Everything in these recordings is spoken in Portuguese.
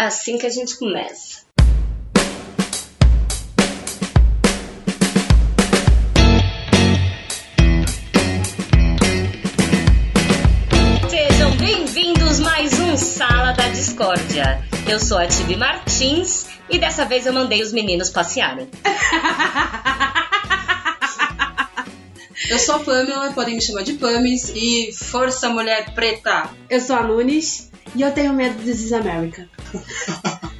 É assim que a gente começa. Sejam bem-vindos mais um Sala da Discórdia. Eu sou a Tibi Martins e dessa vez eu mandei os meninos passearem. Eu sou a Pamela, podem me chamar de Pamis e Força Mulher Preta. Eu sou a Nunes e eu tenho medo de This America.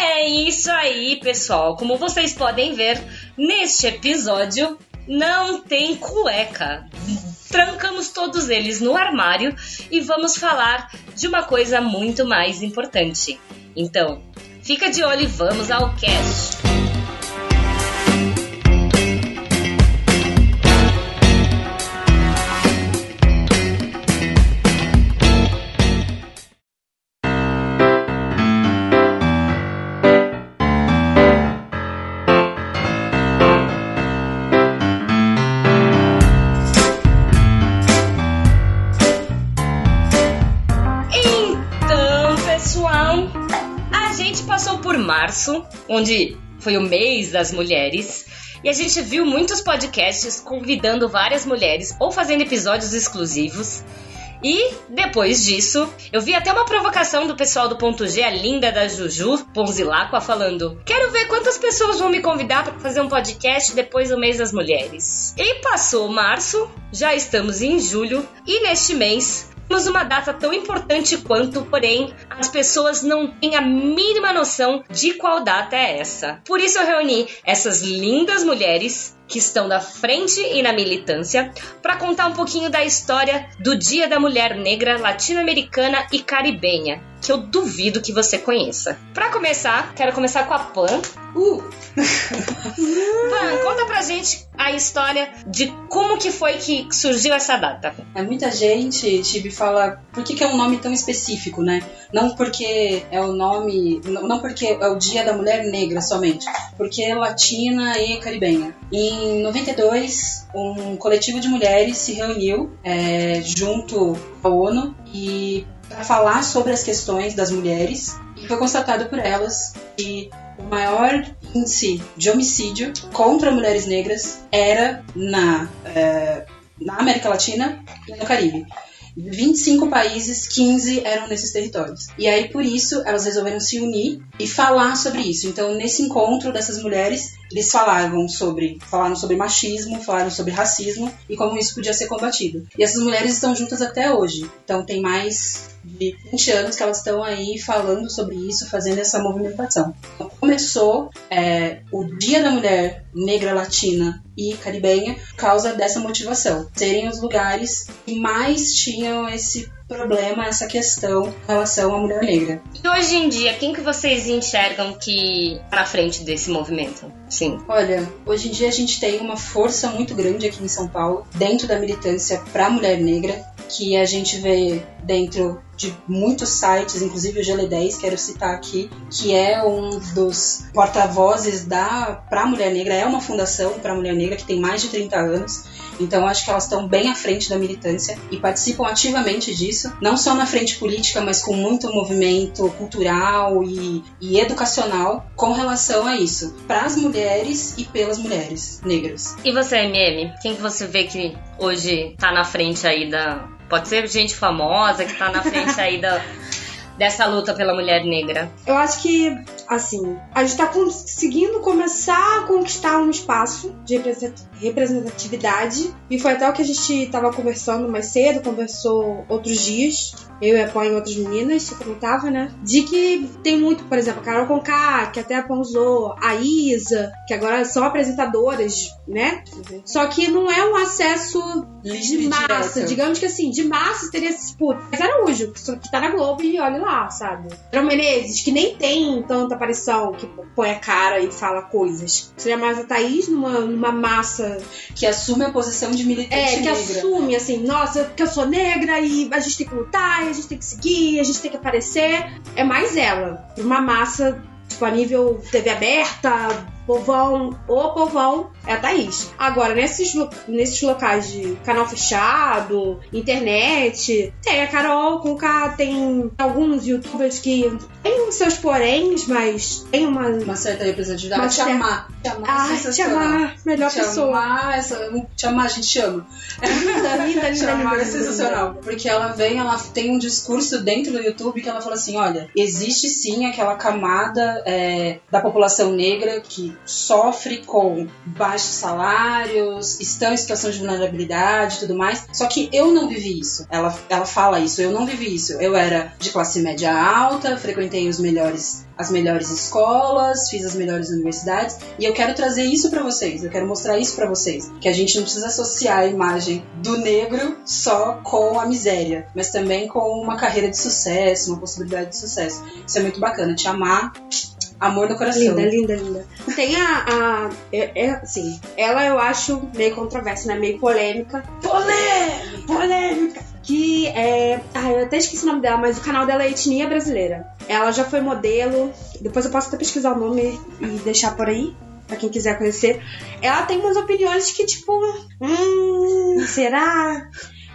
É isso aí, pessoal. Como vocês podem ver, neste episódio não tem cueca. Trancamos todos eles no armário e vamos falar de uma coisa muito mais importante. Então, fica de olho e vamos ao cast. Março, onde foi o mês das mulheres, e a gente viu muitos podcasts convidando várias mulheres ou fazendo episódios exclusivos. E depois disso, eu vi até uma provocação do pessoal do ponto G, a linda da Juju Ponzilacqua, falando: Quero ver quantas pessoas vão me convidar para fazer um podcast depois do mês das mulheres. E passou março, já estamos em julho, e neste mês temos uma data tão importante quanto, porém, as pessoas não têm a mínima noção de qual data é essa. Por isso eu reuni essas lindas mulheres que estão na frente e na militância para contar um pouquinho da história do Dia da Mulher Negra Latino-Americana e Caribenha, que eu duvido que você conheça. Para começar, quero começar com a Pan. Uh! Pan, conta pra gente a história de como que foi que surgiu essa data. É, muita gente, Tibi, fala por que, que é um nome tão específico, né? Não porque é o nome. Não porque é o Dia da Mulher Negra somente, porque é latina e caribenha. Em 92, um coletivo de mulheres se reuniu é, junto à ONU e para falar sobre as questões das mulheres e foi constatado por elas que o maior índice de homicídio contra mulheres negras era na, é, na América Latina e no Caribe. 25 países, 15 eram nesses territórios. E aí, por isso, elas resolveram se unir e falar sobre isso. Então, nesse encontro dessas mulheres, eles falavam sobre, falaram sobre machismo, falaram sobre racismo e como isso podia ser combatido. E essas mulheres estão juntas até hoje. Então, tem mais de 20 anos que elas estão aí falando sobre isso, fazendo essa movimentação. Então, começou é, o Dia da Mulher Negra Latina e Caribenha por causa dessa motivação. Serem os lugares que mais tinham esse problema, essa questão em relação à mulher negra. E hoje em dia, quem que vocês enxergam que tá na frente desse movimento? Sim. Olha, hoje em dia a gente tem uma força muito grande aqui em São Paulo, dentro da militância para a mulher negra, que a gente vê dentro de muitos sites, inclusive o GL10, quero citar aqui, que é um dos porta-vozes da para mulher negra, é uma fundação para mulher negra que tem mais de 30 anos. Então acho que elas estão bem à frente da militância e participam ativamente disso, não só na frente política, mas com muito movimento cultural e, e educacional com relação a isso, para as mulheres e pelas mulheres negras. E você, MM? Quem que você vê que hoje tá na frente aí da. Pode ser gente famosa que tá na frente aí da, dessa luta pela mulher negra? Eu acho que, assim, a gente tá conseguindo começar a conquistar um espaço de represent- representatividade. E foi até o que a gente tava conversando mais cedo, conversou outros dias. Eu e a Pó e outras meninas, você comentava, né? De que tem muito, por exemplo, a Carol Conká, que até a Pão usou, a Isa, que agora são apresentadoras, né? Só que não é um acesso Livre de massa. direto. Digamos que assim, de massa teria, tipo, Thais Araújo, que só- que tá na Globo e olha lá. sabe? André Menezes, que nem tem tanta aparição, que põe a cara e fala coisas. Seria mais a Thaís numa, numa massa. Que assume a posição de militante É, que negra. assume assim, nossa, porque eu sou negra e a gente tem que lutar, a gente tem que seguir, a gente tem que aparecer. É mais ela. Uma massa, tipo, a nível TV aberta, povão, o povão, é a Thaís. Agora, nesses, nesses locais de canal fechado, internet, tem a Carol com K, tem alguns youtubers que tem os seus poréns, mas tem uma. Uma certa representatividade. Uma Tiamá. Tiamá é Ai, te amar, melhor pessoa. Tiamá, essa, Tiamá, a gente chama. Linda, linda, linda, Tiamá linda, é sensacional. Porque ela vem, ela tem um discurso dentro do YouTube que ela fala assim: olha, existe sim aquela camada é, da população negra que sofre com baixos salários, estão em situação de vulnerabilidade e tudo mais. Só que eu não vivi isso. Ela, ela fala isso, eu não vivi isso. Eu era de classe média alta, frequentei os melhores as melhores escolas, fiz as melhores universidades e eu quero trazer isso pra vocês. Eu quero mostrar isso pra vocês, que a gente não precisa associar a imagem do negro só com a miséria, mas também com uma carreira de sucesso, uma possibilidade de sucesso. Isso é muito bacana. Te amar, amor no coração. Linda, linda, linda. Tem a. a é, é, assim, ela eu acho meio controversa, né? Meio polêmica. Polêmica! Polêmica! Que é. Ah, eu até esqueci o nome dela, mas o canal dela é Etnia Brasileira. Ela já foi modelo. Depois eu posso até pesquisar o nome e deixar por aí. Pra quem quiser conhecer. Ela tem umas opiniões que, tipo. Hum, será?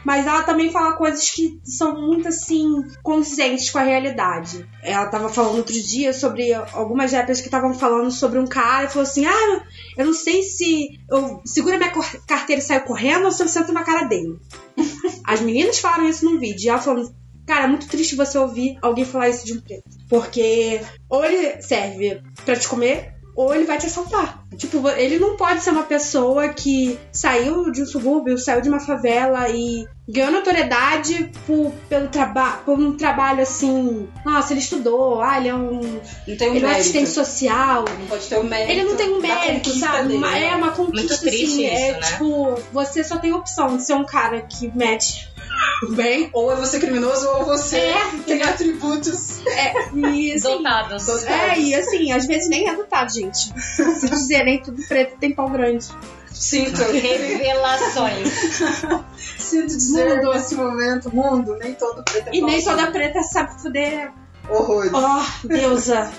Mas ela também fala coisas que são muito assim, conscientes com a realidade. Ela tava falando outro dia sobre algumas épocas que estavam falando sobre um cara e falou assim: Ah, eu não sei se eu seguro a minha carteira e saio correndo ou se eu sento na cara dele. As meninas falaram isso num vídeo. E ela falando. Cara, é muito triste você ouvir alguém falar isso de um preto. Porque ou ele serve pra te comer, ou ele vai te assaltar. Tipo, ele não pode ser uma pessoa que saiu de um subúrbio, saiu de uma favela e ganhou notoriedade por, pelo trabalho, por um trabalho assim. Nossa, ele estudou, ah, ele é um. Não tem um ele é um mérito. assistente social. Não pode ter o mérito. Ele não tem um mérito, sabe? dele, Uma- né? é uma conquista Muito triste assim. é isso, né? tipo, você só tem opção de ser um cara que mete bem. Ou é você criminoso ou você É, tem atributos. É, e assim, Dotados. Dotados. É, e assim, às vezes nem é dotado, gente. Se dizer nem tudo preto tem pau grande. Sinto. Revelações. Sinto dizer Mundo. nesse momento, mundo, nem todo preto é E nem toda preta sabe fuder. Horrores. Oh, deusa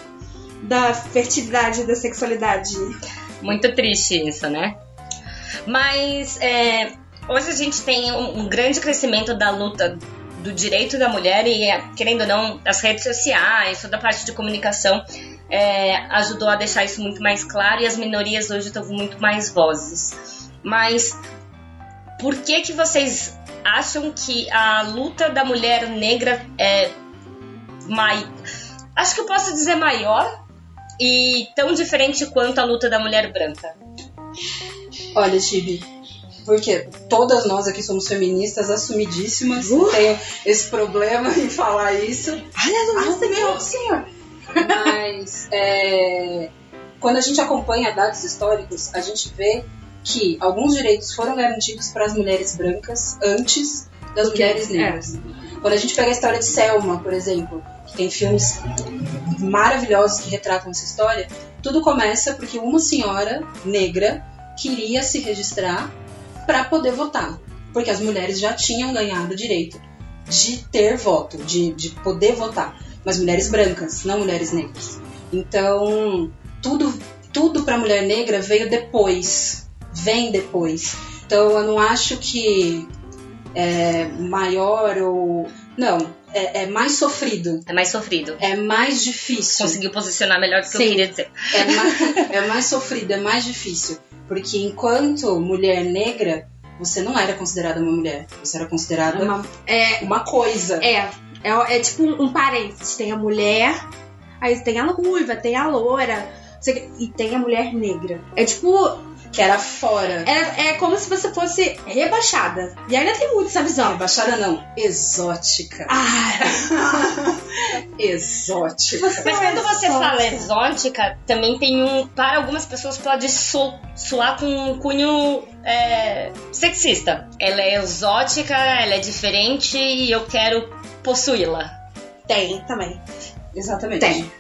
da fertilidade e da sexualidade. Muito triste isso, né? Mas é, hoje a gente tem um, grande crescimento da luta do direito da mulher e, querendo ou não, as redes sociais, toda a parte de comunicação é, ajudou a deixar isso muito mais claro e as minorias hoje estão com muito mais vozes. Mas por que que vocês acham que a luta da mulher negra é mai... acho que eu posso dizer maior e tão diferente quanto a luta da mulher branca? Olha, Tibi, porque todas nós aqui somos feministas assumidíssimas, Uh. não tenho esse problema em falar isso. Aleluia, Ah, meu senhor! Mas é, quando a gente acompanha dados históricos, a gente vê que alguns direitos foram garantidos para as mulheres brancas antes das mulheres negras. Quando a gente pega a história de Selma, por exemplo, que tem filmes maravilhosos que retratam essa história, tudo começa porque uma senhora negra queria se registrar para poder votar, porque as mulheres já tinham ganhado o direito de ter voto, de, de poder votar, mas mulheres brancas, não mulheres negras. Então, tudo tudo para mulher negra veio depois, vem depois. Então, eu não acho que é maior ou não, é, é mais sofrido, É mais sofrido. é mais difícil. Conseguiu posicionar melhor do que Sim. eu queria dizer. É mais, é mais sofrido, é mais difícil. Porque enquanto mulher negra, você não era considerada uma mulher. Você era considerada uma, Uma- é, coisa. é, é, é tipo um, um parênteses. Tem a mulher, aí tem a ruiva, tem a loura, e tem a mulher negra. É tipo, Que era fora. é, é como se você fosse rebaixada. E ainda tem muito essa visão. Baixada não, exótica. Ah, Exótica. Você- Mas quando você Exótica. fala exótica, também tem um. Para algumas pessoas pode so, soar com um cunho é, sexista. Ela é exótica, ela é diferente e eu quero possuí-la. Tem também. Exatamente. Tem.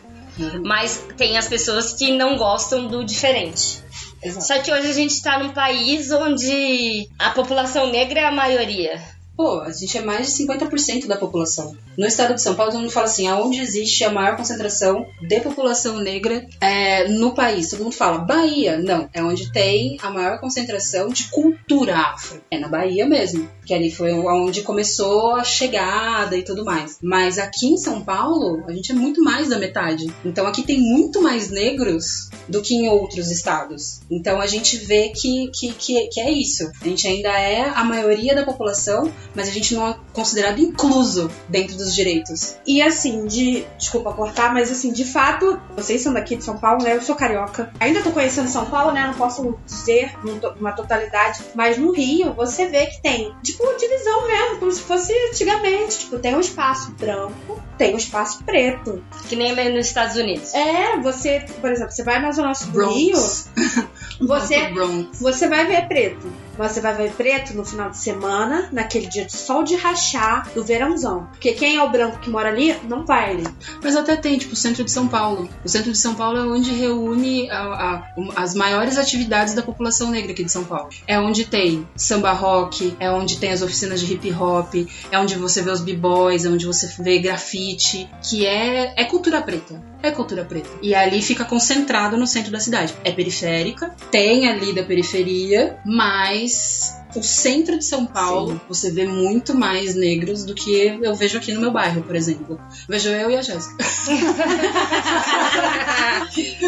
Mas tem as pessoas que não gostam do diferente. Exato. Só que hoje a gente tá num país onde a população negra é a maioria. Pô, a gente é mais de 50% da população. No estado de São Paulo, todo mundo fala assim, aonde existe a maior concentração de população negra é, no país. Todo mundo fala, Bahia. Não, é onde tem a maior concentração de cultura afro. É na Bahia mesmo, que ali foi onde começou a chegada e tudo mais. Mas aqui em São Paulo, a gente é muito mais da metade. Então aqui tem muito mais negros do que em outros estados. Então a gente vê que, que, que, que é isso. A gente ainda é a maioria da população, mas a gente não é considerado incluso dentro dos direitos. E assim, de. Desculpa cortar, mas assim, de fato, vocês são daqui de São Paulo, né? Eu sou carioca. Ainda tô conhecendo São Paulo, né? Não posso dizer uma totalidade. Mas no Rio, você vê que tem, tipo, divisão mesmo, como se fosse antigamente. Tipo, tem um espaço branco, tem um espaço preto. Que nem nos Estados Unidos. É, você, por exemplo, você vai na Zona Sul do. Rio, você, você vai ver preto. Você vai ver preto no final de semana, naquele dia de sol de rachar, do verãozão. Porque quem é o branco que mora ali, não vai ali. Mas até tem, tipo, o centro de São Paulo. O centro de São Paulo é onde reúne a- a- as maiores atividades da população negra aqui de São Paulo. É onde tem samba rock, é onde tem as oficinas de hip hop, é onde você vê os b-boys, é onde você vê grafite, que é, é cultura preta. É cultura preta. E ali fica concentrado no centro da cidade. É periférica, tem ali da periferia, mas o centro de São Paulo, você vê muito mais negros do que eu vejo aqui no meu bairro, por exemplo. Vejo eu e a Jéssica.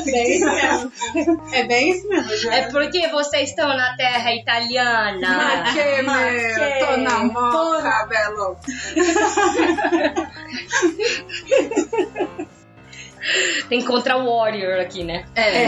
Bem isso mesmo. É bem isso mesmo. É porque vocês estão na terra italiana. Ma che merda, tô na moca, belo. Tem contra o Warrior aqui, né? É,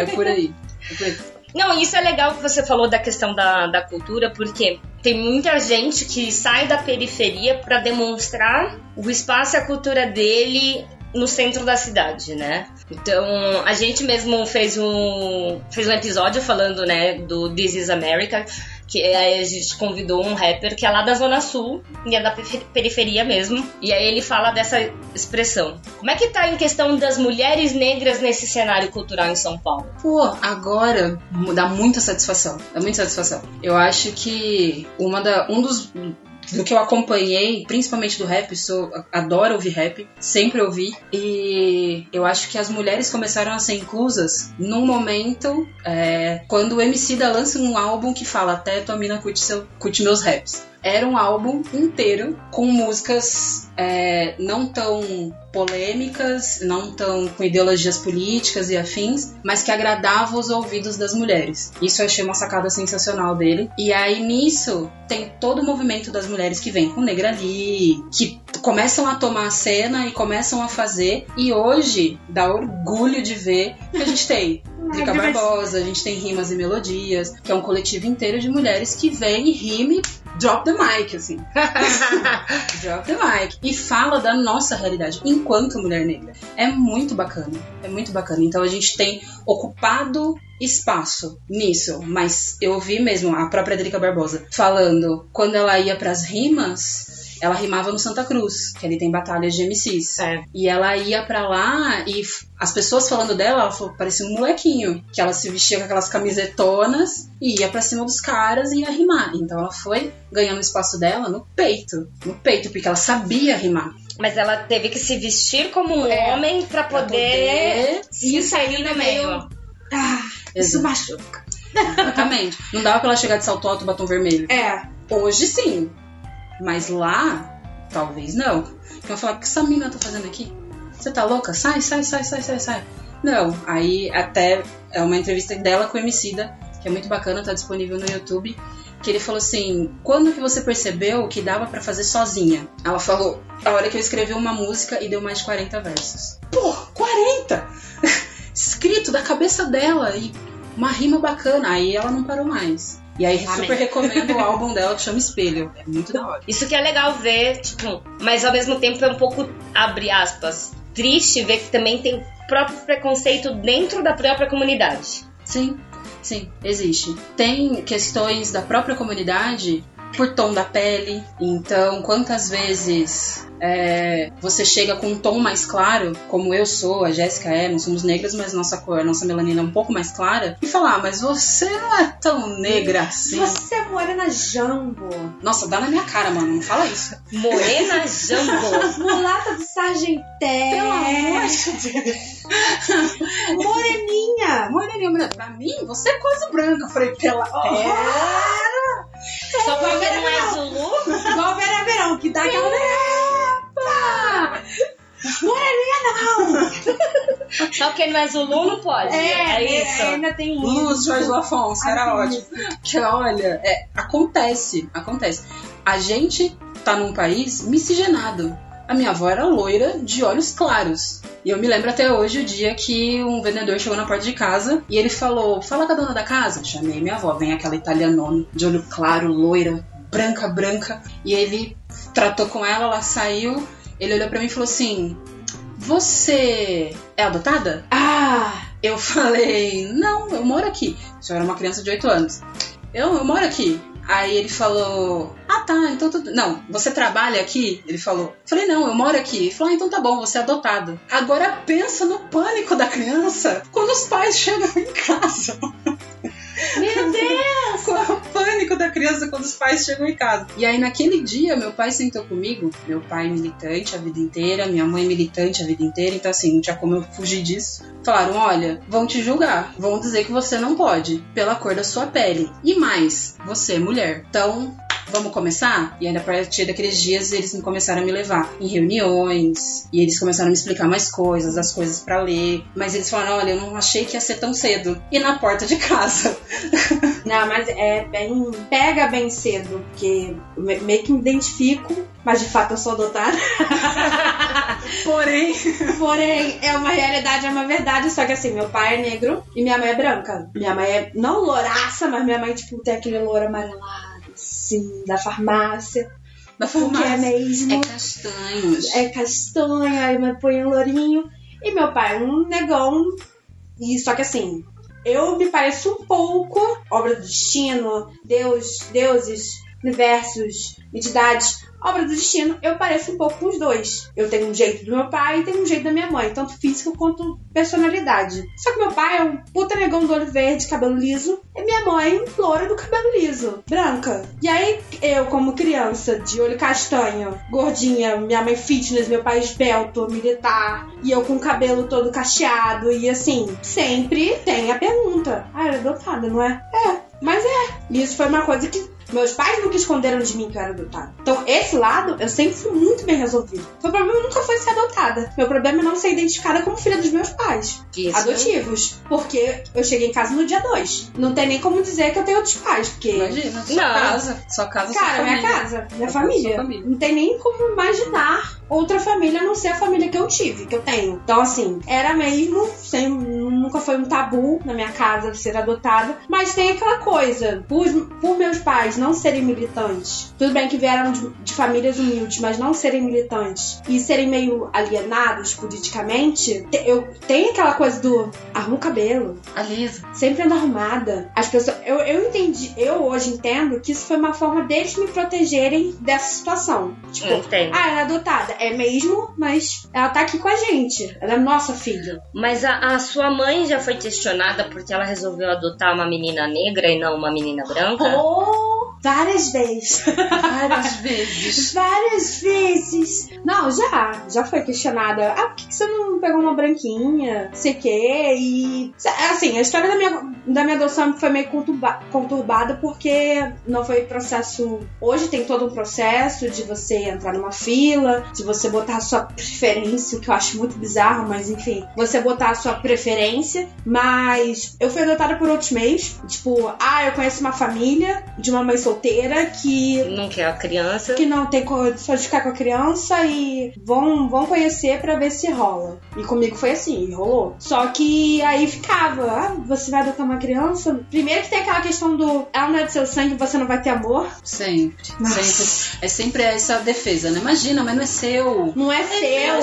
é por aí. É por aí. Não, isso é legal que você falou da questão da, da cultura, porque tem muita gente que sai da periferia para demonstrar o espaço e a cultura dele no centro da cidade, né? Então, a gente mesmo fez um, fez um episódio falando, né, do This is America, que aí a gente convidou um rapper que é lá da Zona Sul, e é da perife- periferia mesmo, e aí ele fala dessa expressão. Como é que tá em questão das mulheres negras nesse cenário cultural em São Paulo? Pô, agora dá muita satisfação. Dá muita satisfação. Eu acho que uma da, um dos. Do que eu acompanhei, principalmente do rap, sou, adoro ouvir rap, sempre ouvi. E eu acho que as mulheres começaram a ser inclusas num momento é, quando o MC da lança um álbum que fala até tua mina curte, seu, curte meus raps. Era um álbum inteiro com músicas é, não tão polêmicas, não tão com ideologias políticas e afins, mas que agradavam os ouvidos das mulheres. Isso eu achei uma sacada sensacional dele. E aí nisso tem todo o movimento das mulheres que vem com Negra ali, que começam a tomar a cena e começam a fazer. E hoje dá orgulho de ver que a gente tem Drica Barbosa, a gente tem Rimas e Melodias, que é um coletivo inteiro de mulheres que vem e rime drop the mic, assim. drop the mic. E fala da nossa realidade enquanto mulher negra. É muito bacana. É muito bacana. Então a gente tem ocupado espaço nisso, mas eu ouvi mesmo a própria Drica Barbosa falando quando ela ia pras rimas, ela rimava no Santa Cruz, que ali tem batalhas de MCs. É. E ela ia pra lá e as pessoas falando dela, ela falou, parecia um molequinho, que ela se vestia com aquelas camisetonas e ia pra cima dos caras e ia rimar. Então ela foi ganhando o espaço dela no peito, no peito, porque ela sabia rimar. Mas ela teve que se vestir como um É, homem pra Pra poder, se inserir no meio. Ah, isso machuca. Exatamente. Não dava pra ela chegar de salto alto e batom vermelho. É. Hoje sim. Mas lá, talvez não. Então eu falar, o que essa mina tá fazendo aqui? Você tá louca? Sai, sai, sai, sai, sai, sai. Não, aí até é uma entrevista dela com o Emicida, que é muito bacana, tá disponível no YouTube. Que ele falou assim: quando que você percebeu que dava pra fazer sozinha? Ela falou: a hora que eu escrevi uma música e deu mais de 40 versos. Pô, 40! Escrito da cabeça dela e uma rima bacana. Aí ela não parou mais. E aí Amém. super recomendo o álbum dela que chama Espelho. É muito da hora. Isso que é legal ver, tipo, mas ao mesmo tempo é um pouco, abre aspas, triste ver que também tem o próprio preconceito dentro da própria comunidade. Sim, sim, existe. Tem questões da própria comunidade por tom da pele. Então, quantas vezes é, você chega com um tom mais claro, como eu sou, a Jéssica é, nós somos negras, mas nossa cor, nossa melanina é um pouco mais clara, e falar, ah, mas você não é tão negra assim. Você é morena jambo. Nossa, dá na minha cara, mano, não fala isso. Morena Jambo. Mulata do Sargenté. Pelo amor de Deus. Moreninha. Moreninha, mulher, pra mim, você é quase branca. Eu falei, pela. Só porque não é Zulu? Igual a Vera Verão, que dá aquela... Epa! Moreninha não! Só porque não é Zulu não pode. É, isso. ainda tem isso. Luz, Jorge Lafonso, era ótimo. Que olha, é, acontece, acontece. A gente tá num país miscigenado. A minha avó era loira de olhos claros. E eu me lembro até hoje o dia que um vendedor chegou na porta de casa e ele falou: Fala com a dona da casa. Chamei minha avó, vem aquela italianona de olho claro, loira, branca, branca. E ele tratou com ela, ela saiu. Ele olhou pra mim e falou assim: Você é adotada? Ah! Eu falei, não, eu moro aqui. Eu era uma criança de 8 anos. Eu, eu moro aqui. Aí ele falou, ah tá, então tudo. Não, você trabalha aqui? Ele falou. Falei, não, eu moro aqui. Ele falou, ah, então tá bom, você é adotado. Agora pensa no pânico da criança quando os pais chegam em casa. Meu Deus! Pânico da criança quando os pais chegam em casa? E aí, naquele dia, meu pai sentou comigo. Meu pai militante a vida inteira, minha mãe militante a vida inteira. Então, assim, não tinha como eu fugir disso. Falaram: olha, vão te julgar. Vão dizer que você não pode, pela cor da sua pele. E mais, você é mulher. Então, vamos começar? E ainda a partir daqueles dias eles começaram a me levar em reuniões e eles começaram a me explicar mais coisas, as coisas pra ler. Mas eles falaram: olha, eu não achei que ia ser tão cedo. E na porta de casa. Não, mas é bem. Pega bem cedo, porque me- meio que me identifico, mas de fato eu sou adotada. Porém, Porém, é uma realidade, é uma verdade. Só que assim, meu pai é negro e minha mãe é branca. Minha mãe é não louraça, mas minha mãe, tipo, tem aquele louro amarelado, assim, da farmácia. da Porque é farmácia. mesmo. É castanhos. É castanha, aí me põe um lourinho. E meu pai é um negão. E só que assim, eu me pareço um pouco obra do destino, Deus, deuses, universos, entidades. Obra do destino, eu pareço um pouco com os dois. Eu tenho um jeito do meu pai e tenho um jeito da minha mãe, tanto físico quanto personalidade. Só que meu pai é um puta negão do olho verde, cabelo liso, e minha mãe, loura do cabelo liso, branca. E aí, eu, como criança, de olho castanho, gordinha, minha mãe fitness, meu pai esbelto, militar, e eu com o cabelo todo cacheado, e assim, sempre tem a pergunta: Ah, era adotada, não é? É, mas é. E isso foi uma coisa que meus pais nunca esconderam de mim que eu era adotada. Então, esse lado, eu sempre fui muito bem resolvido. Meu problema nunca foi ser adotada. Meu problema é não ser identificada como filha dos meus pais Isso. adotivos. Porque eu cheguei em casa no dia 2. Não tem nem como dizer que eu tenho outros pais, porque. Imagina, sua Não. casa. Sua casa, sua Cara, minha família. casa, minha Sua família. família. Não tem nem como imaginar outra família a não ser a família que eu tive, que eu tenho. Então, assim, era mesmo, sem, nunca foi um tabu na minha casa ser adotada. Mas tem aquela coisa, por, por meus pais não serem militantes, tudo bem que vieram de, de famílias humildes, mas não serem militantes e serem meio alienados politicamente, te- eu tenho aquela coisa do arruma o cabelo, Alisa. sempre ando arrumada. As pessoas. Eu, eu entendi, eu hoje entendo que isso foi uma forma deles me protegerem dessa situação. Tipo, Entendo. ah, ela é adotada. É mesmo, mas ela tá aqui com a gente. Ela é nossa filha. Mas a, a sua mãe já foi questionada porque ela resolveu adotar uma menina negra e não uma menina branca? Oh, várias vezes. Várias vezes. Várias vezes. Não, já. Já foi questionada. Ah, por que que você não pegou uma branquinha? Sei o quê. E. Assim, a história da minha, da minha adoção foi meio conturba- conturbada porque não foi processo. Hoje tem todo um processo de você entrar numa fila, de você botar a sua preferência, o que eu acho muito bizarro, mas enfim. Você botar a sua preferência. Mas eu fui adotada por outros meios. Tipo, ah, eu conheço uma família de uma mãe solteira que Não quer a criança. que não tem condições de ficar com a criança e vão, vão conhecer pra ver se rola. E comigo foi assim, rolou. Só que aí ficava, ah, você vai adotar uma criança? Primeiro que tem aquela questão do ela não é do seu sangue, você não vai ter amor. Sempre. Nossa. Sempre. É sempre essa defesa, né? Imagina, mas não é seu. Não é,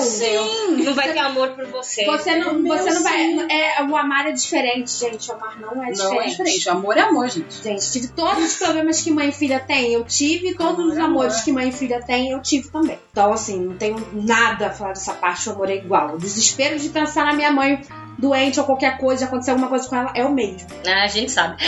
seu. Sim. Não vai ter amor por você. Você não, Meu você não vai. É, o amar é diferente, gente. O amar não é diferente. Não é diferente. Amor é amor, gente. Gente, tive todos os problemas que mãe e filha tem, eu tive. Todos os Amor, amores amor. que mãe e filha tem, eu tive também. Então, assim, não tenho nada a falar dessa parte, o amor é igual. O desespero de pensar na minha mãe doente ou qualquer coisa, acontecer alguma coisa com ela, é o mesmo. Ah, a gente sabe.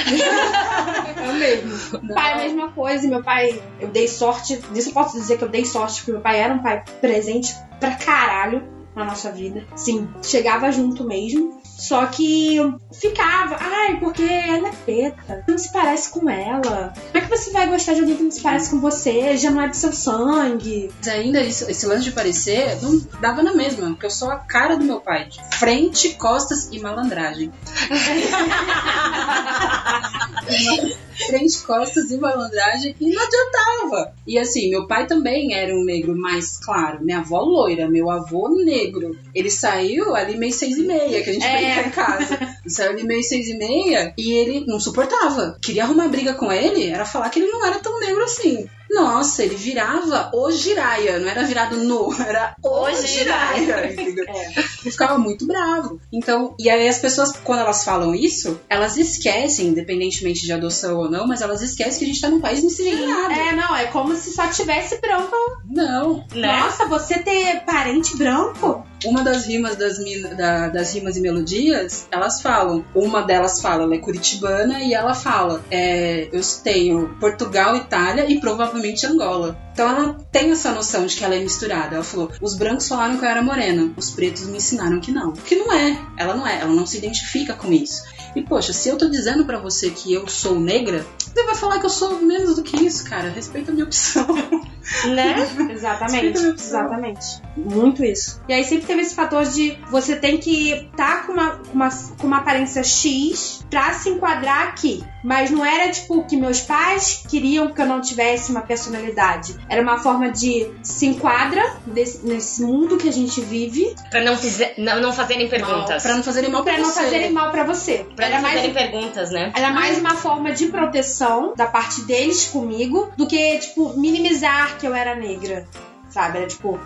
É o mesmo. Pai, a mesma coisa. E meu pai, eu dei sorte. Disso eu posso dizer que eu dei sorte, porque meu pai era um pai presente pra caralho na nossa vida. Sim, chegava junto mesmo. Só que ficava, ai, porque ela é preta, não se parece com ela. Como é que você vai gostar de alguém que não se parece com você? Já não é do seu sangue. Mas ainda isso- esse lance de parecer não dava na mesma, porque eu sou a cara do meu pai. de Frente, costas e malandragem. Frente, costas e malandragem e não adiantava. E assim, meu pai também era um negro mais claro. Minha avó loira, meu avô negro. Ele saiu ali meio seis e meia, que a gente É. em casa. Ele saiu ali meio seis e meia e ele não suportava. Queria arrumar briga com ele, era falar que ele não era tão negro assim. Nossa, ele virava o giraia, não era virado no, era o O giraia. entendeu? Ele ficava muito bravo. Então, e aí as pessoas, quando elas falam isso, elas esquecem, independentemente de adoção ou não, mas elas esquecem que a gente tá num país miscigenado. É, não, é como se só tivesse branco. Não. Né? Nossa, você ter parente branco? Uma das rimas das, da- das rimas e melodias, elas falam. Uma delas fala, ela é curitibana e ela fala: é, eu tenho Portugal, Itália e provavelmente Angola. Então ela tem essa noção de que ela é misturada. Ela falou: os brancos falaram que eu era morena, os pretos me ensinaram que não. Que não é. Ela não é. Ela não se identifica com isso. E poxa, se eu tô dizendo pra você que eu sou negra, você vai falar que eu sou menos do que isso, cara. Respeita a minha opção. Né? Exatamente, exatamente. Muito isso. E aí sempre teve esse fator de você tem que estar com, uma, com, uma, com uma aparência X pra se enquadrar aqui. Mas não era tipo que meus pais queriam que eu não tivesse uma personalidade. Era uma forma de se enquadra desse- nesse mundo que a gente vive Pra não, fizer, não, não fazerem perguntas. Pra não fazerem mal pra, pra não você. fazerem mal pra você. Pra Era não mais fazerem perguntas, né? Era mais uma forma de proteção da parte deles comigo do que, tipo, minimizar que eu era negra. Sabe? Era tipo,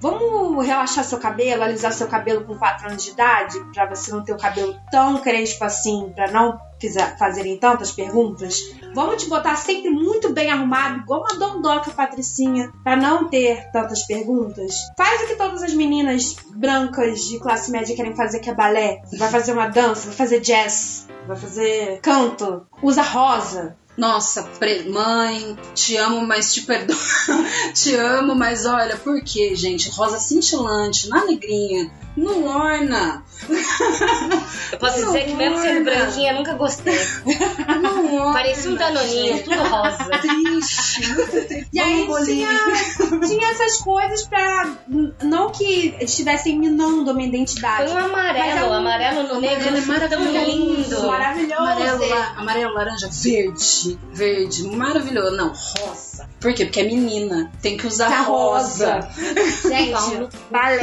vamos relaxar seu cabelo, alisar seu cabelo com 4 anos de idade, pra você não ter o cabelo tão crespo assim, pra não fazerem tantas perguntas. Vamos te botar sempre muito bem arrumado, igual uma dondoca patricinha, pra não ter tantas perguntas. Faz o que todas as meninas brancas de classe média querem fazer, que é balé. Vai fazer uma dança, vai fazer jazz, vai fazer canto, usa rosa. Nossa, mãe, te amo, mas te perdoo. te amo, mas olha, por quê, gente? Rosa cintilante, na negrinha, não orna. Eu posso Não, dizer que mesmo sendo branquinha, eu nunca gostei. Não orna. Parecia um danoninho, tudo rosa. Triste, muito triste. E aí tinha, tinha essas coisas pra. Não que estivessem minando a minha identidade. Foi um amarelo, Mas é um- amarelo no negro, amarelo é tão maravilhoso. lindo. Maravilhoso. Amarelo, la- amarelo, laranja, verde. Verde, maravilhoso. Não, rosa. Por quê? Porque é menina. Tem que usar Tá rosa. rosa. Gente, balé,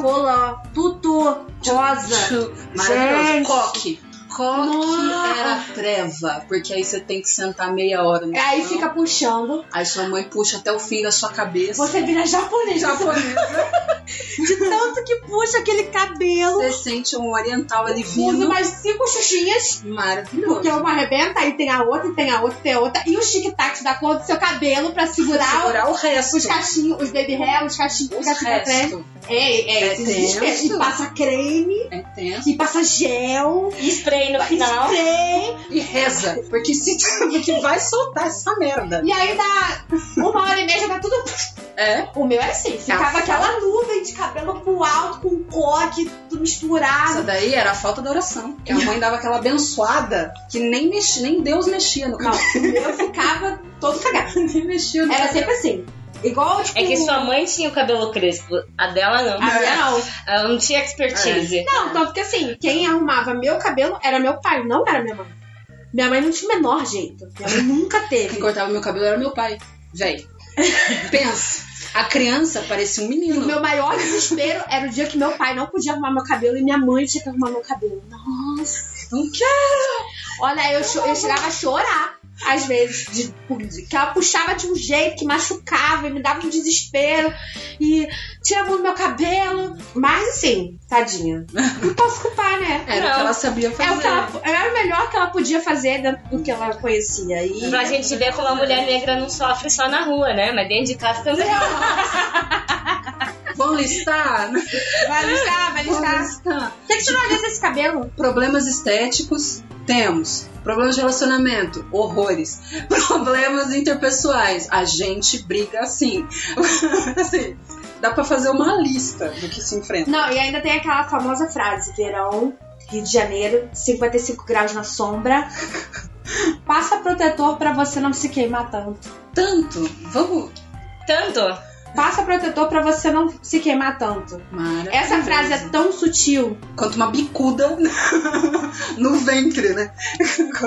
colã, tutu, rosa. Maravilhoso. Gente. Coque. Coque Nossa. era treva, porque aí você tem que sentar meia hora no Aí chão. fica puxando. Aí sua mãe puxa até o fim da sua cabeça. Você vira japonês. japonesa. De tanto que puxa aquele cabelo. Você sente um oriental ali Usa vindo. mais cinco xuxinhas. Maravilhoso. Porque uma arrebenta, aí tem a outra, e tem a outra, e tem a outra. E os tic-tacs da cor do seu cabelo pra segurar, Segurar o resto. os cachinhos, os baby hair, os cachinhos, os Os cachinhos. É, é, É tenso. E passa creme, É tenso. e passa gel, E spray no final. spray. E reza. Porque, se, porque vai soltar essa merda. E aí dá uma hora e meia, já tá tudo. É. O meu era assim, ficava Tá. aquela nuvem de cabelo pro alto, com coque, tudo misturado. Isso daí era a falta da oração. Que a mãe dava aquela abençoada que nem, mexia, nem Deus mexia no Não, cabelo. o meu ficava todo cagado. nem mexia no Era cabelo. sempre assim. Igual, tipo. É que sua mãe tinha o cabelo crespo, a dela não. A minha não. Ela não tinha expertise. Não, tanto que assim, quem arrumava meu cabelo era meu pai, não era minha mãe. Minha mãe não tinha o menor jeito. Minha mãe nunca Quem teve. cortava meu cabelo era meu pai. Véi. Pensa. A criança parecia um menino. O meu maior desespero era o dia que meu pai não podia arrumar meu cabelo e minha mãe tinha que arrumar meu cabelo. Nossa. Não quero. Olha, eu, eu chegava a chorar. Às vezes, de- de- que ela puxava de um jeito que machucava e me dava um desespero. E tira a mão do meu cabelo. Mas assim, tadinha. Não posso culpar, né? Era o Não. que ela sabia fazer. É o que ela, era o melhor que ela podia fazer dentro do que ela conhecia. E Pra gente ver como a mulher negra não sofre só na rua, né? Mas dentro de casa também. Vamos listar? vai listar, vai Vamos listar. listar. Por que, que você não alisa esse cabelo? Problemas estéticos, temos. Problemas de relacionamento, horrores. Problemas interpessoais, a gente briga assim. assim, dá pra fazer uma lista do que se enfrenta. Não, e ainda tem aquela famosa frase: verão, Rio de Janeiro, 55 graus na sombra. Passa protetor pra você não se queimar tanto. Tanto, vamos. Tanto. Passa protetor pra você não se queimar tanto. Maravilhoso. Essa frase é tão sutil. Quanto uma bicuda no ventre, né?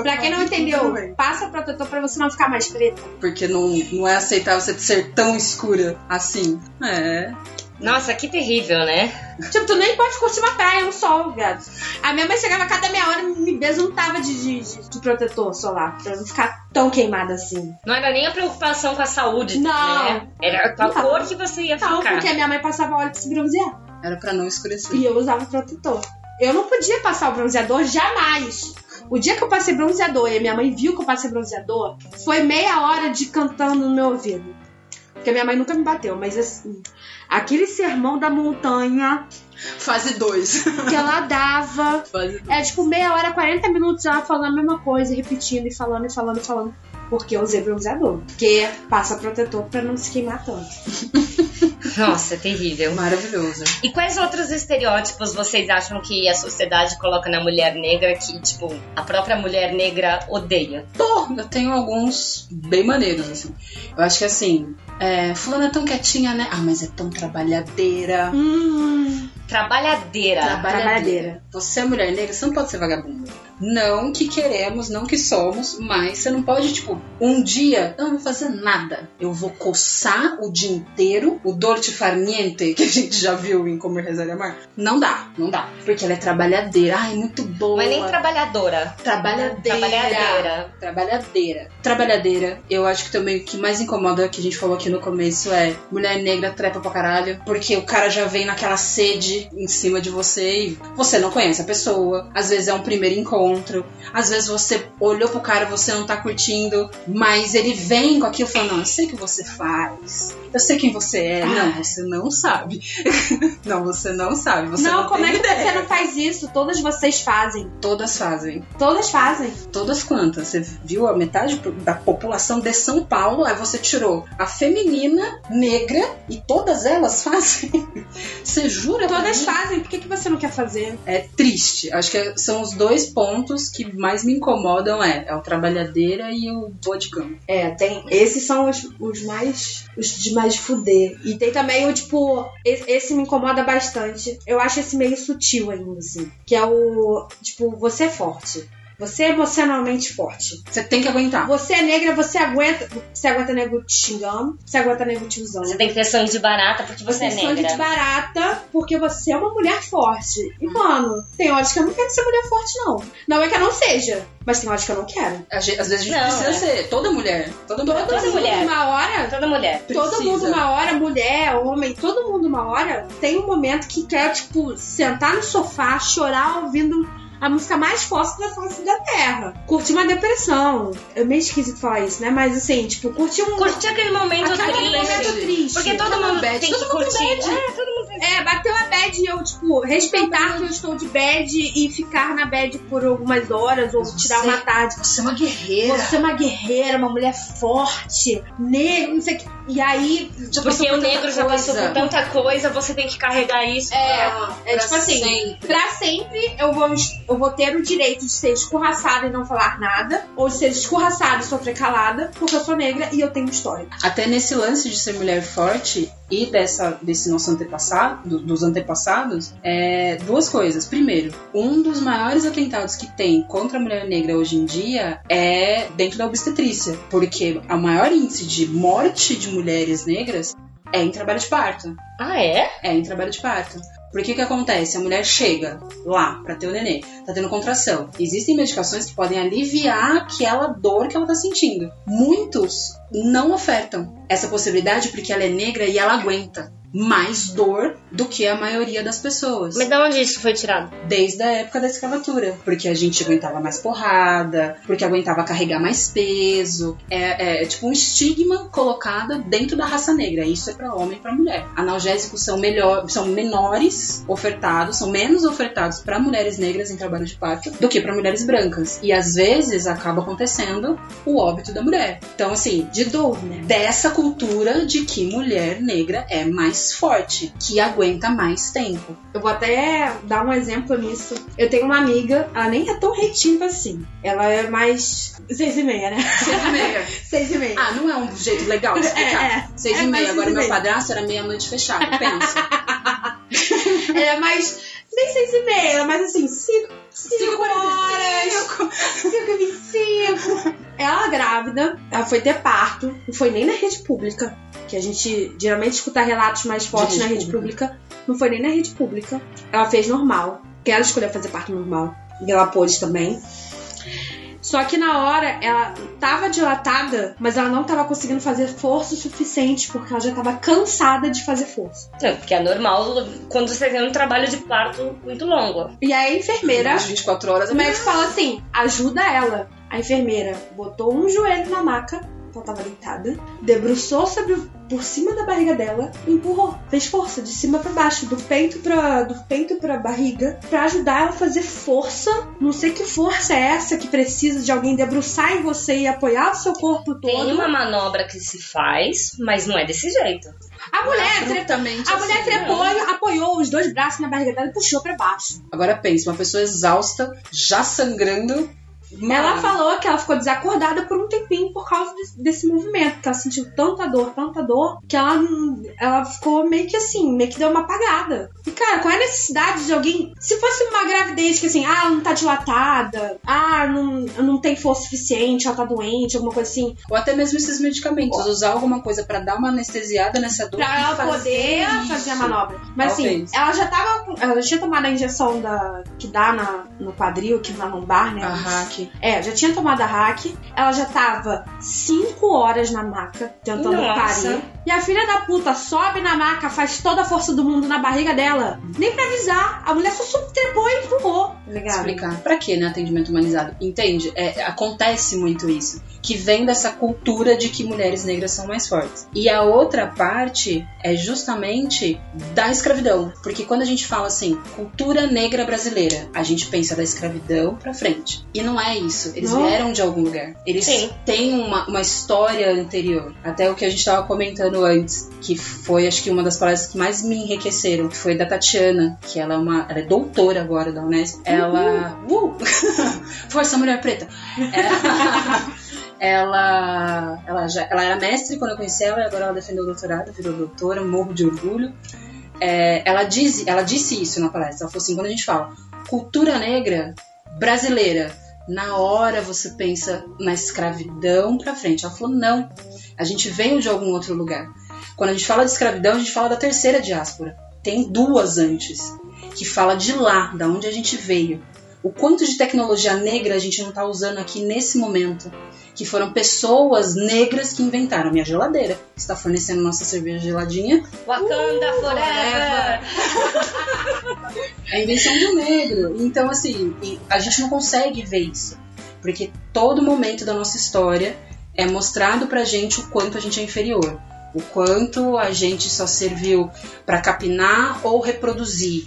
Pra quem não entendeu, passa protetor pra você não ficar mais preta. Porque não, não é aceitável você ser tão escura assim. É. Nossa, que terrível, né? Tipo, tu nem pode curtir uma praia, um sol, viado. A minha mãe chegava a cada meia hora e me besuntava de, de, de- de protetor solar, pra não ficar tão queimada assim. Não era nem a preocupação com a saúde, Não. né? Era com a Não. cor que você ia Não, ficar. porque a minha mãe passava óleo pra se bronzear. Era pra não escurecer. E eu usava protetor. Eu não podia passar o bronzeador jamais. O dia que eu passei bronzeador e a minha mãe viu que eu passei bronzeador, foi meia hora de cantando no meu ouvido. Porque minha mãe nunca me bateu, mas assim, aquele sermão da montanha Fase 2. que ela dava. Fase 2. É tipo meia hora, 40 minutos ela falando a mesma coisa, repetindo e falando e falando e falando. Porque eu usei bronzeador. Porque passa protetor pra não se queimar tanto. Nossa, é terrível. Maravilhoso. E quais outros estereótipos vocês acham que a sociedade coloca na mulher negra que, tipo, a própria mulher negra odeia? Pô, eu tenho alguns bem maneiros, assim. Eu acho que assim, é, fulana é tão quietinha, né? Ah, mas é tão trabalhadeira. Hum, Trabalhadeira. Trabalhadeira. Você é mulher negra, você não pode ser vagabunda. Não que queremos, não que somos, mas você não pode, tipo, um dia, eu não vou fazer nada. Eu vou coçar o dia inteiro, o dolce farniente, que a gente já viu em Comer, Rezar e Amar. Não dá, não dá. Porque ela é trabalhadeira. Ai, muito boa. Mas nem trabalhadora. Trabalhadeira. Trabalhadeira. Trabalhadeira. Trabalhadeira. Eu acho que também o que mais incomoda, que a gente falou aqui no começo, é mulher negra trepa pra caralho. Porque o cara já vem naquela sede em cima de você e você não conhece a pessoa. Às vezes é um primeiro encontro. Às vezes você olhou pro cara, você não tá curtindo, mas ele vem com aquilo falando: Não, eu sei o que você faz. Eu sei quem você é. Não, você não sabe. não, você não sabe. Você não, não, como é que ideia. você não faz isso? Todas vocês fazem. Todas fazem. Todas fazem. Todas quantas? Você viu a metade da população de São Paulo, aí você tirou a feminina, negra, e todas elas fazem. Você jura? Todas mim? fazem. Por que, que você não quer fazer? É triste. Acho que são os dois pontos que mais me incomodam é, é o trabalhadeira e o cama. É, tem. Esses são os, os mais. Os de mais fuder. E tem também o, tipo. Esse, esse me incomoda bastante. Eu acho esse meio sutil ainda, assim. Que é o. Tipo, você é forte. Você é emocionalmente forte. Você tem que aguentar. Você é negra, você aguenta. Você aguenta nego te xingando. Você aguenta nego te usando. Você tem que ter sangue de barata porque você, é tem sangue negra. de barata porque você é uma mulher forte. E, mano, tem horas que eu não quero ser mulher forte, não. Não é que eu não seja, mas tem horas que eu não quero. Às vezes a gente Não, precisa é. ser toda mulher. Toda mulher. Toda precisa. mulher. Uma hora, Toda mulher. todo Precisa. mundo uma hora, mulher, homem, todo mundo uma hora tem um momento que quer, tipo, sentar no sofá, chorar ouvindo a música mais forte da face da Terra. Curtir uma depressão. É meio esquisito falar isso, né? Mas assim, tipo, curtir um. Curtir aquele momento aquele triste. momento triste. Porque todo Todo mundo mundo tem todo que mundo curtir. bad. É, todo mundo. É, bateu a bad e eu, tipo, respeitar que eu estou de bad e ficar na bad por algumas horas ou Mas tirar você- uma tarde. Você é uma guerreira. Você é uma guerreira, uma mulher forte, negra, não sei o que. E aí. Já Porque por o negro já passou coisa. por tanta coisa, você tem que carregar isso. É, Ah, é pra tipo assim, sempre. Pra sempre eu vou, eu vou ter o direito de ser escorraçada e não falar nada, ou de ser escorraçada e sofrer calada, porque eu sou negra e eu tenho história. Até nesse lance de ser mulher forte e dessa, desse nosso antepassado, do- dos antepassados, é duas coisas. Primeiro, um dos maiores atentados que tem contra a mulher negra hoje em dia é dentro da obstetrícia, porque o maior índice de morte de mulheres negras é em trabalho de parto. Ah, é? É em trabalho de parto. Porque que acontece? A mulher chega lá pra ter o nenê, tá tendo contração. Existem medicações que podem aliviar aquela dor que ela tá sentindo. Muitos não ofertam essa possibilidade porque ela é negra e ela aguenta. Mais dor do que a maioria das pessoas. Mas da onde isso foi tirado? Desde a época da escravatura. Porque a gente aguentava mais porrada, porque aguentava carregar mais peso. É, é tipo um estigma colocado dentro da raça negra. Isso é para homem e para mulher. Analgésicos são, melhor, são menores ofertados, são menos ofertados para mulheres negras em trabalho de parto do que para mulheres brancas. E às vezes acaba acontecendo o óbito da mulher. Então, assim, De dor, né? dessa cultura de que mulher negra é mais forte, que aguenta mais tempo. Eu vou até dar um exemplo nisso. Eu tenho uma amiga, ela nem é tão retiva assim. Ela é mais. Seis e meia, né? Seis e meia. Seis e meia. Ah, não é um jeito legal de explicar. É, é. Seis É e meia. mais Agora meu padrasto era meia-noite fechada. Pensa. É mais. Nem seis e meia, ela mais assim, cinco, cinco horas. Cinco e vinte e cinco. Ela grávida, ela foi ter parto, não foi nem na rede pública, que a gente geralmente escuta relatos mais fortes rede na rede pública. Não foi nem na rede pública. Ela fez normal, que ela escolheu fazer parto normal. E ela pôde também. Só que na hora ela tava dilatada, mas ela não tava conseguindo fazer força o suficiente porque ela já tava cansada de fazer força. É, porque é normal quando você tem um trabalho de parto muito longo. E aí a enfermeira, Às 24 horas. o médico fala assim: ajuda ela. A enfermeira botou um joelho na maca, ela tava deitada, debruçou sobre o- por cima da barriga dela, e empurrou, fez força de cima pra baixo, do peito para do peito para barriga, pra ajudar ela a fazer força. Não sei que força é essa que precisa de alguém debruçar em você e apoiar o seu corpo todo. Tem uma manobra que se faz, mas não é desse jeito. A mulher, tre- a mulher assim, trepou, apoiou os dois braços na barriga dela e puxou pra baixo. Agora pensa, uma pessoa exausta, já sangrando. Ela falou que ela ficou desacordada por um tempinho por causa desse, desse movimento, que ela sentiu tanta dor, tanta dor, que ela, ela ficou meio que assim, meio que deu uma apagada. E cara, qual é a necessidade de alguém. Se fosse uma gravidez que assim, ah, ela não tá dilatada, ah, não, não tem força suficiente, ela tá doente, alguma coisa assim, Ou até mesmo esses medicamentos. Usar alguma coisa pra dar uma anestesiada nessa dor. pra ela fazer poder isso. fazer a manobra. Mas assim, ela já tava. Ela já tinha tomado a injeção da, que dá na, no quadril, aqui na lombar, né? A hack. É, já tinha tomado a hack, ela já tava 5 horas na maca tentando Nossa. parir. E a filha da puta sobe na maca, faz toda a força do mundo na barriga dela. Nem pra avisar. A mulher só subtrepou e empurrou. Ligado? explicar. Pra que, né, atendimento humanizado? Entende? É, acontece muito isso. Que vem dessa cultura de que mulheres negras são mais fortes. E a outra parte é justamente da escravidão. Porque quando a gente fala assim, cultura negra brasileira, a gente pensa da escravidão pra frente. E não é isso. Eles Não. vieram de algum lugar. Eles Sim. têm uma, uma história anterior. Até o que a gente tava comentando antes, que foi acho que uma das palestras que mais me enriqueceram, que foi da Tatiana, que ela é uma. Ela é doutora agora da Unesp. Ela. Uh! Força Mulher Preta! Ela, ela, ela, já, ela era mestre quando eu conheci ela, e agora ela defendeu o doutorado, virou doutora, morro de orgulho. É, ela, diz, ela disse isso na palestra. Ela falou assim: quando a gente fala cultura negra brasileira, na hora você pensa na escravidão pra frente. Ela falou: não, a gente veio de algum outro lugar. Quando a gente fala de escravidão, a gente fala da terceira diáspora. Tem duas antes, que fala de lá, da onde a gente veio. O quanto de tecnologia negra a gente não está usando aqui nesse momento. Que foram pessoas negras que inventaram. Minha geladeira que está fornecendo nossa cerveja geladinha. Wakanda Forever! É a invenção do negro. Então, assim, a gente não consegue ver isso. Porque todo momento da nossa história é mostrado pra gente o quanto a gente é inferior. O quanto a gente só serviu pra capinar ou reproduzir.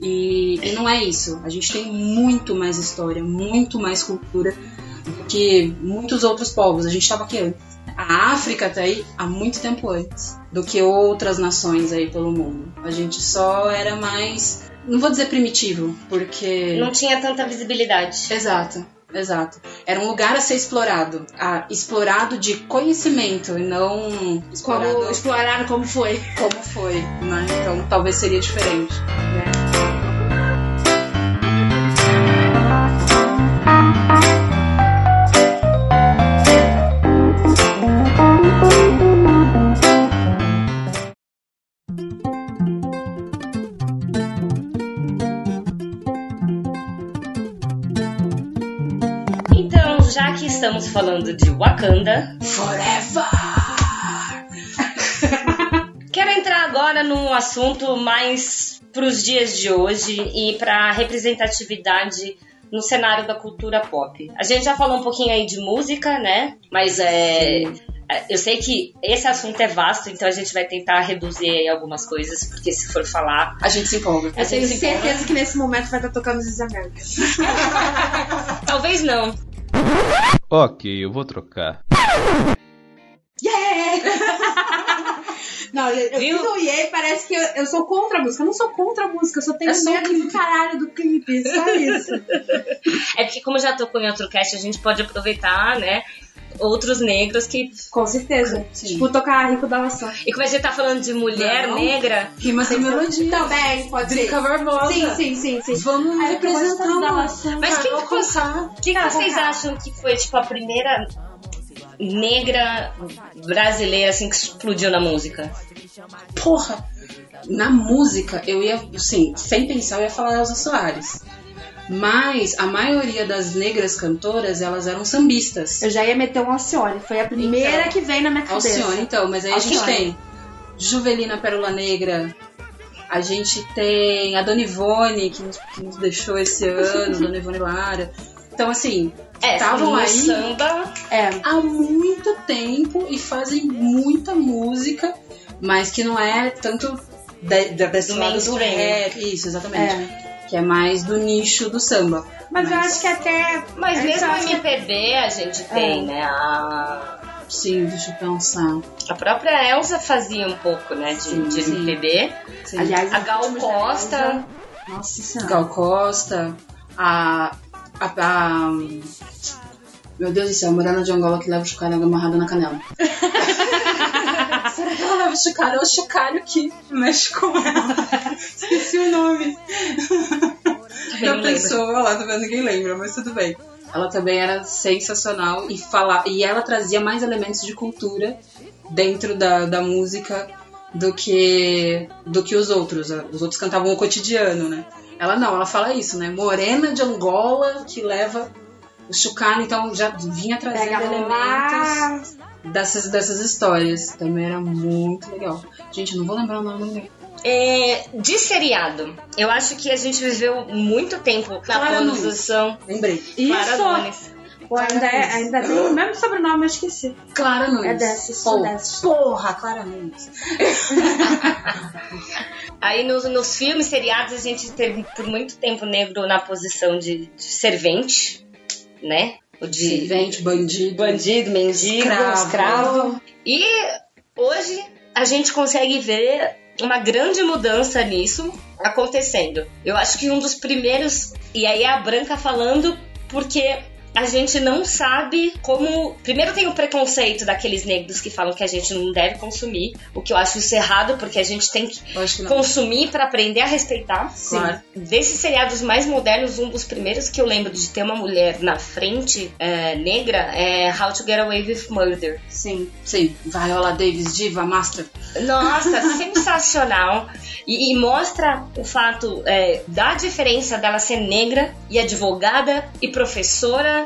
E, e não é isso. A gente tem muito mais história, muito mais cultura do que muitos outros povos. A gente estava aqui antes. A África tá aí há muito tempo antes do que outras nações aí pelo mundo. A gente só era mais. Não vou dizer primitivo, porque. Não tinha tanta visibilidade. Exato, exato. Era um lugar a ser explorado. Ah, explorado de conhecimento e não explorado Como exploraram como foi. como foi, né? Então talvez seria diferente. Então, que estamos falando de Wakanda, Forever! quero entrar agora num assunto mais para os dias de hoje e para representatividade no cenário da cultura pop. A gente já falou um pouquinho aí de música, né? Mas é, eu sei que esse assunto é vasto, então a gente vai tentar reduzir aí algumas coisas, porque se for falar. A gente se empolga. Eu tenho certeza que nesse momento vai estar tocando os Americans. Talvez não. Ok, eu vou trocar. Yeah! Não, eu, eu Viu? fiz um yay, parece que eu, eu sou contra a música. Eu não sou contra a música, eu só tenho medo do caralho do clipe, só isso. É porque, como já tocou em outro cast, a gente pode aproveitar, né? Outros negros que. Com certeza. Sim. Tipo, tocar Rico da Lação. E como a gente tá falando de mulher Não. negra, Rima sem melodia. Também, pode ser. Drica Barbosa. Sim, sim, sim, sim. Vamos Aí representar uma. Mas quem que Conká. o que, que vocês acham que foi, tipo, a primeira negra brasileira, assim, que explodiu na música? Porra! Na música, eu ia, assim, sem pensar, eu ia falar Elza Soares. Mas a maioria das negras cantoras, elas eram sambistas. Eu já ia meter um Alcione. Foi a primeira Então, que veio na minha cabeça. Alcione, então, mas aí a gente Alcione. tem Juvelina Pérola Negra, a gente tem a Dona Ivone, que nos, que nos deixou esse ano, Dona Ivone Lara. Então, assim, É, estavam no aí samba, É. há muito tempo e fazem muita música, mas que não é tanto de, de, desse Do lado do rap. Isso, exatamente. É. Que é mais do nicho do samba. Mas, eu acho que até. mas eu mesmo no acho que- MPB a gente tem, né? A, Sim, deixa eu pensar. a própria Elsa fazia um pouco, né, de, Sim, de sim. MPB. Sim. Aliás, A os Gal Costa. Elsa- Nossa senhora. Gal Costa, a, a, a- Meu Deus do céu, a Morana de Angola que leva o chocalho amarrado na canela. Ela leva o chocalho? É o chocalho que mexe com ela. Esqueci o nome. Lembro. pessoa lá, também ninguém lembra, mas tudo bem. Ela também era sensacional e, fala, e ela trazia mais elementos de cultura dentro da, da música do que, do que os outros. Os outros cantavam o cotidiano, né? Ela não, ela fala isso, né? Morena de Angola que leva o chucalho, então já vinha trazendo Pega elementos lá. Dessas, dessas histórias. Também era muito legal. Gente, não vou lembrar o nome dele. É, de seriado, eu acho que a gente viveu muito tempo na Clara Nunes. produção. Lembrei. Clara Isso! Nunes. Pô, ainda, é, ainda tem o mesmo sobrenome, eu esqueci. Clara Nunes. É dessas, sou Pô, dessas. Porra, Clara Nunes. Aí nos, nos filmes, seriados, a gente teve por muito tempo negro na posição de, de servente, né? O de Servente, bandido. bandido, mendigo, Escravo. escravo. E hoje a gente consegue ver uma grande mudança nisso acontecendo. Eu acho que um dos primeiros, e aí é a Branca falando, porque a gente não sabe como. Primeiro tem o preconceito daqueles negros que falam que a gente não deve consumir, o que eu acho isso errado, porque a gente tem que que consumir para aprender a respeitar. Claro. Desses seriados mais modernos, um dos primeiros que eu lembro de ter uma mulher na frente é, negra é How to Get Away with Murder. Sim, sim. Viola Davis, Diva, Master. Nossa, sensacional. E, e mostra o fato é, da diferença dela ser negra e advogada e professora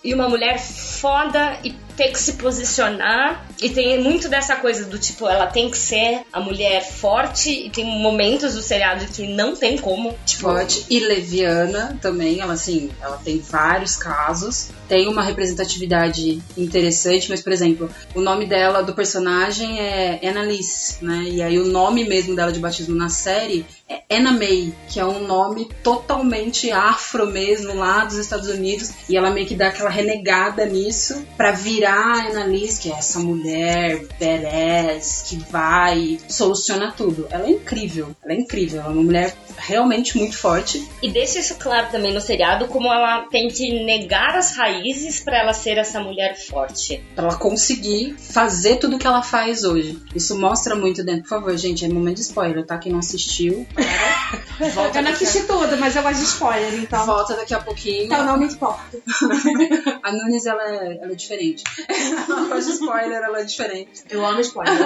e uma mulher foda e ter que se posicionar. E tem muito dessa coisa do tipo, ela tem que ser a mulher forte e tem momentos do seriado que não tem como. Tipo, Pode. E leviana também, ela assim, ela tem vários casos. Tem uma representatividade interessante, mas, por exemplo, o nome dela, do personagem, é Annalise, né? E aí o nome mesmo dela de batismo na série é Anna May, que é um nome totalmente afro mesmo, lá dos Estados Unidos. E ela meio que dá aquela renegada nisso pra virar a Annalise, que é essa mulher badass, que vai e soluciona tudo. Ela é incrível, ela é incrível. Ela é uma mulher realmente muito forte. E deixa isso claro também no seriado, como ela tem que negar as raízes pra ela ser essa mulher forte. Pra ela conseguir fazer tudo que ela faz hoje. Isso mostra muito dentro. Por favor, gente, é momento de spoiler, tá? Quem não assistiu, para. Volta Eu não assisti tudo, mas eu gosto de spoiler, então. Volta daqui a pouquinho. Então não me importo. A Nunes, ela é, ela é diferente. Ela de spoiler, ela é diferente. Eu amo spoiler.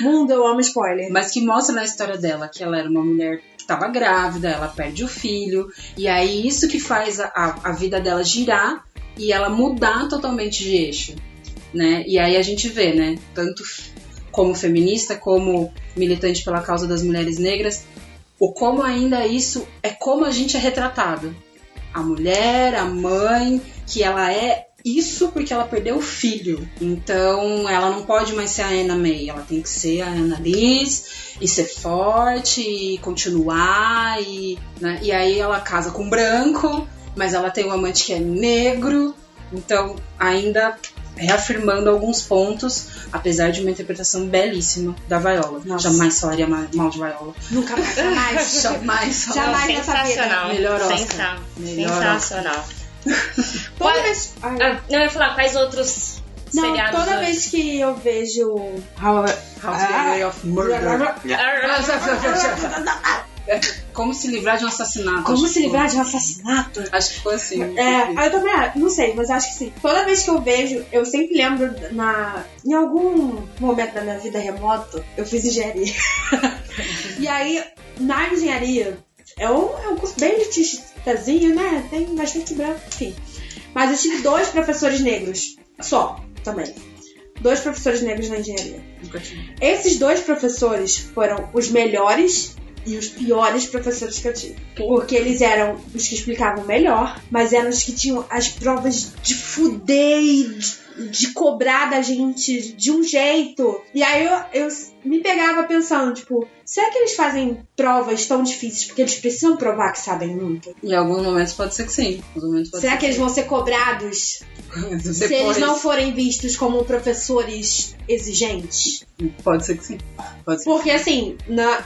Mundo, eu amo spoiler. Mas que mostra na história dela que ela era uma mulher que estava grávida, ela perde o filho. E aí isso que faz a, a, a vida dela girar e ela mudar totalmente de eixo. Né? E aí a gente vê, né? Tanto como feminista, como militante pela causa das mulheres negras, o como ainda isso é como a gente é retratado. A mulher, a mãe, que ela é isso porque ela perdeu o filho. Então ela não pode mais ser a Anna May, ela tem que ser a Ana Liz e ser forte e continuar e, né? e aí ela casa com um branco, mas ela tem um amante que é negro. Então ainda reafirmando alguns pontos, apesar de uma interpretação belíssima da Viola. Nossa. Jamais falaria ma- mal de Viola. Nunca mais, jamais. Jamais. Jamais. Sensacional. Melhor Oscar. Sensa- Melhor Sensacional. Qual- vez. Ah, não, eu ia falar, quais outros Não, seriados toda hoje? vez que eu vejo. How, How to Get Away of Murder. Como se livrar de um assassinato. Como se livrar de um assassinato? Acho que foi assim. É, eu também não sei, mas acho que sim. Toda vez que eu vejo, eu sempre lembro na, em algum momento da minha vida remoto, eu fiz engenharia. e aí, na engenharia, é um, é um curso bem elitistazinho, né? Tem bastante branco, enfim. Mas eu tive dois professores negros, só, também. Dois professores negros na engenharia. Esses dois professores foram os melhores e os piores professores que eu tive. Porque eles eram os que explicavam melhor, mas eram os que tinham as provas de fuder e de, de cobrar da gente de um jeito. E aí eu, eu me pegava pensando, tipo, será que eles fazem provas tão difíceis porque eles precisam provar que sabem muito? Em alguns momentos pode ser que sim. Será ser que eles vão ser cobrados se eles não forem vistos como professores exigentes? Pode ser que sim. Pode ser. Porque assim, na-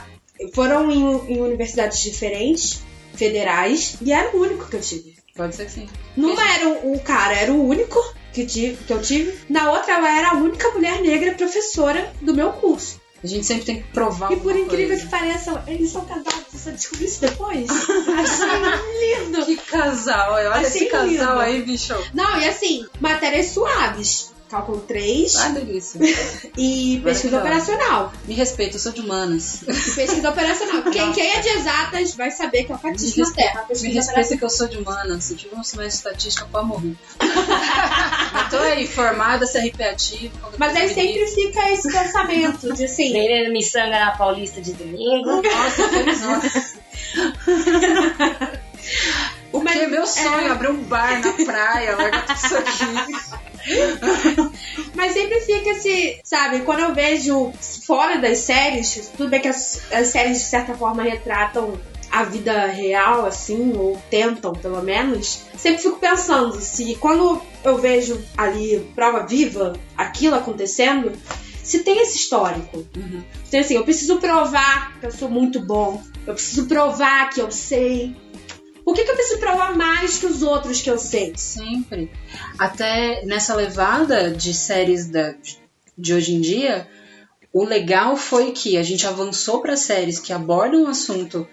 foram em, em universidades diferentes, federais, e era o único que eu tive. Pode ser que sim. Numa era o, o cara, era o único que, tive, que eu tive. Na outra, ela era a única mulher negra professora do meu curso. A gente sempre tem que provar E por incrível coisa. que pareça, eles são casados. Eu só descobri isso depois. Achei lindo. Que casal, olha Achei esse casal lindo. aí, bicho. Não, e assim, matérias suaves. Cálculo 3 Ah, delícia. e pesquisa operacional. Me respeita, eu sou de humanas. E pesquisa operacional. Quem, quem é de exatas vai saber que é o Me catismo na terra. respeita, me Pesquisa respeita que eu sou de humanas. Se tiver um semestre de estatística, pode morrer. eu tô aí, formada, CRP ativo. Mas aí me sempre fica esse pensamento de assim. Menina miçanga na Paulista de domingo. Nossa, feliz O Mas- que é meu sonho? Abrir um bar na praia, largar tudo isso aqui. Mas sempre fica esse, sabe, quando eu vejo fora das séries, tudo bem que as, as séries de certa forma retratam a vida real, assim, ou tentam pelo menos, sempre fico pensando se quando eu vejo ali prova viva, aquilo acontecendo, se tem esse histórico. Uhum. Então, assim, eu preciso provar que eu sou muito bom, eu preciso provar que eu sei. Por que, que eu preciso provar mais que os outros que eu sei? Sempre. Até nessa levada de séries da, de hoje em dia, o legal foi que a gente avançou para séries que abordam o assunto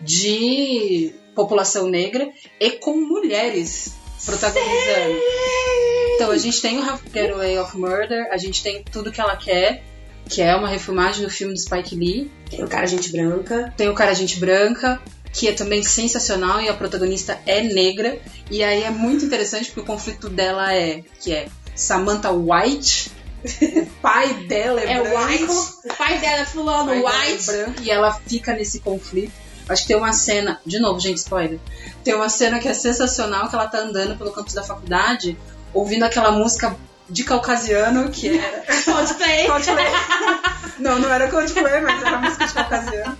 de população negra e com mulheres protagonizando. Então a gente tem o Getaway of Murder, a gente tem Tudo Que Ela Quer, que é uma refilmagem do filme do Spike Lee. Tem o cara gente branca. Tem o Cara Gente Branca, que é também sensacional e a protagonista é negra. E aí é muito interessante porque o conflito dela é que é Samantha White, o pai dela é, É branco, White. O pai dela é fulano é White. branco, e ela fica nesse conflito. Acho que tem uma cena, de novo, gente, spoiler. Tem uma cena que é sensacional que ela tá andando pelo campus da faculdade, ouvindo aquela música de caucasiano que era Coldplay. Coldplay. Não, não era Coldplay, mas era música de caucasiano.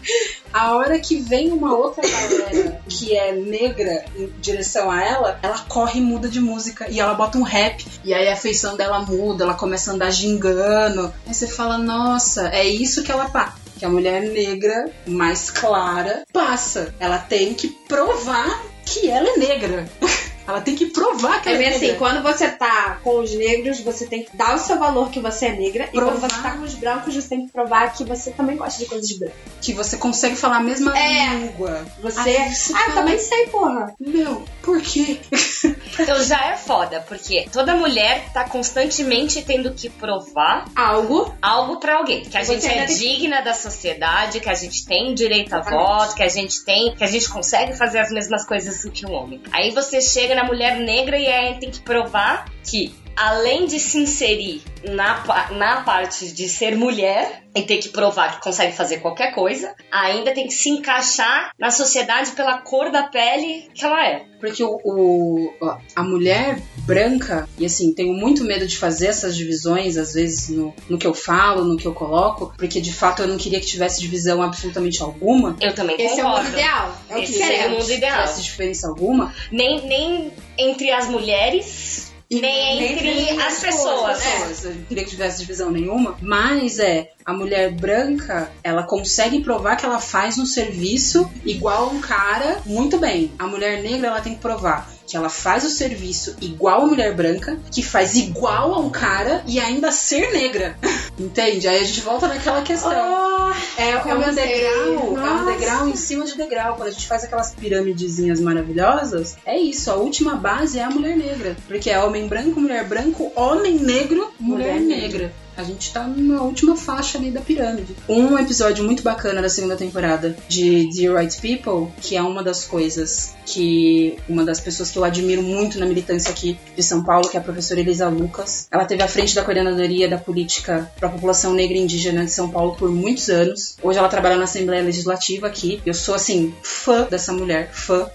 A hora que vem uma outra galera que é negra em direção a ela, ela corre e muda de música. E ela bota um rap. E aí a feição dela muda, ela começa a andar gingando. Aí você fala, nossa, é isso que ela passa. Que a mulher negra, mais clara, passa. Ela tem que provar que ela é negra. Ela tem que provar que É ela é assim, negra. quando você tá com os negros, você tem que dar o seu valor que você é negra. E quando Provar. você tá com os brancos, você tem que provar que você também gosta de coisas brancas. Que você consegue falar a mesma É. língua. Você. Você ah, eu fala- também sei, porra. Meu, por quê? Então já é foda, porque toda mulher tá constantemente tendo que provar Algo. algo pra alguém. Que a Você gente é tem- digna da sociedade, que a gente tem direito a Exatamente. voto, que a gente tem, que a gente consegue fazer as mesmas coisas que um homem. Aí você chega na mulher negra e aí tem que provar que além de se inserir na, na parte de ser mulher e ter que provar que consegue fazer qualquer coisa, ainda tem que se encaixar na sociedade pela cor da pele que ela é. Porque o, o- a mulher branca, e assim, tenho muito medo de fazer essas divisões, às vezes, no, no que eu falo, no que eu coloco, porque de fato eu não queria que tivesse divisão absolutamente alguma. Eu também Esse é o concordo. mundo ideal. É o que Esse seria o queremos. mundo ideal. tivesse diferença alguma. Nem, nem entre as mulheres, nem, entre, as pessoas. pessoas. Eu não queria que tivesse divisão nenhuma. Mas é, a mulher branca, ela consegue provar que ela faz um serviço igual um cara muito bem. A mulher negra, ela tem que provar que ela faz o serviço igual a mulher branca, que faz igual a um cara e ainda ser negra. Entende? Aí a gente volta naquela questão. Oh, É, é um degrau, é um Nossa. degrau em cima de degrau. Quando a gente faz aquelas piramidezinhas maravilhosas, é isso. A última base é a mulher negra. Porque é homem branco, mulher branco, homem negro, mulher, Mulher negra. A gente tá na última faixa ali da pirâmide. Um episódio muito bacana da segunda temporada de Dear White People, que é uma das coisas que uma das pessoas que eu admiro muito na militância aqui de São Paulo, que é a professora Elisa Lucas. Ela teve à frente da coordenadoria da política para a população negra e indígena de São Paulo por muitos anos. Hoje ela trabalha na Assembleia Legislativa aqui. Eu sou assim fã dessa mulher, fã.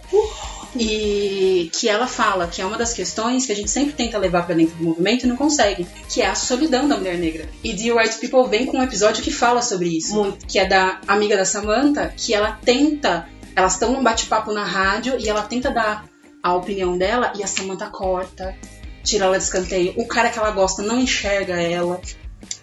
E que ela fala que é uma das questões que a gente sempre tenta levar pra dentro do movimento e não consegue, que é a solidão da mulher negra. E The White People vem com um episódio que fala sobre isso, que é da amiga da Samantha, que ela tenta, elas estão num bate-papo na rádio e ela tenta dar a opinião dela e a Samantha corta, tira ela de escanteio. O cara que ela gosta não enxerga ela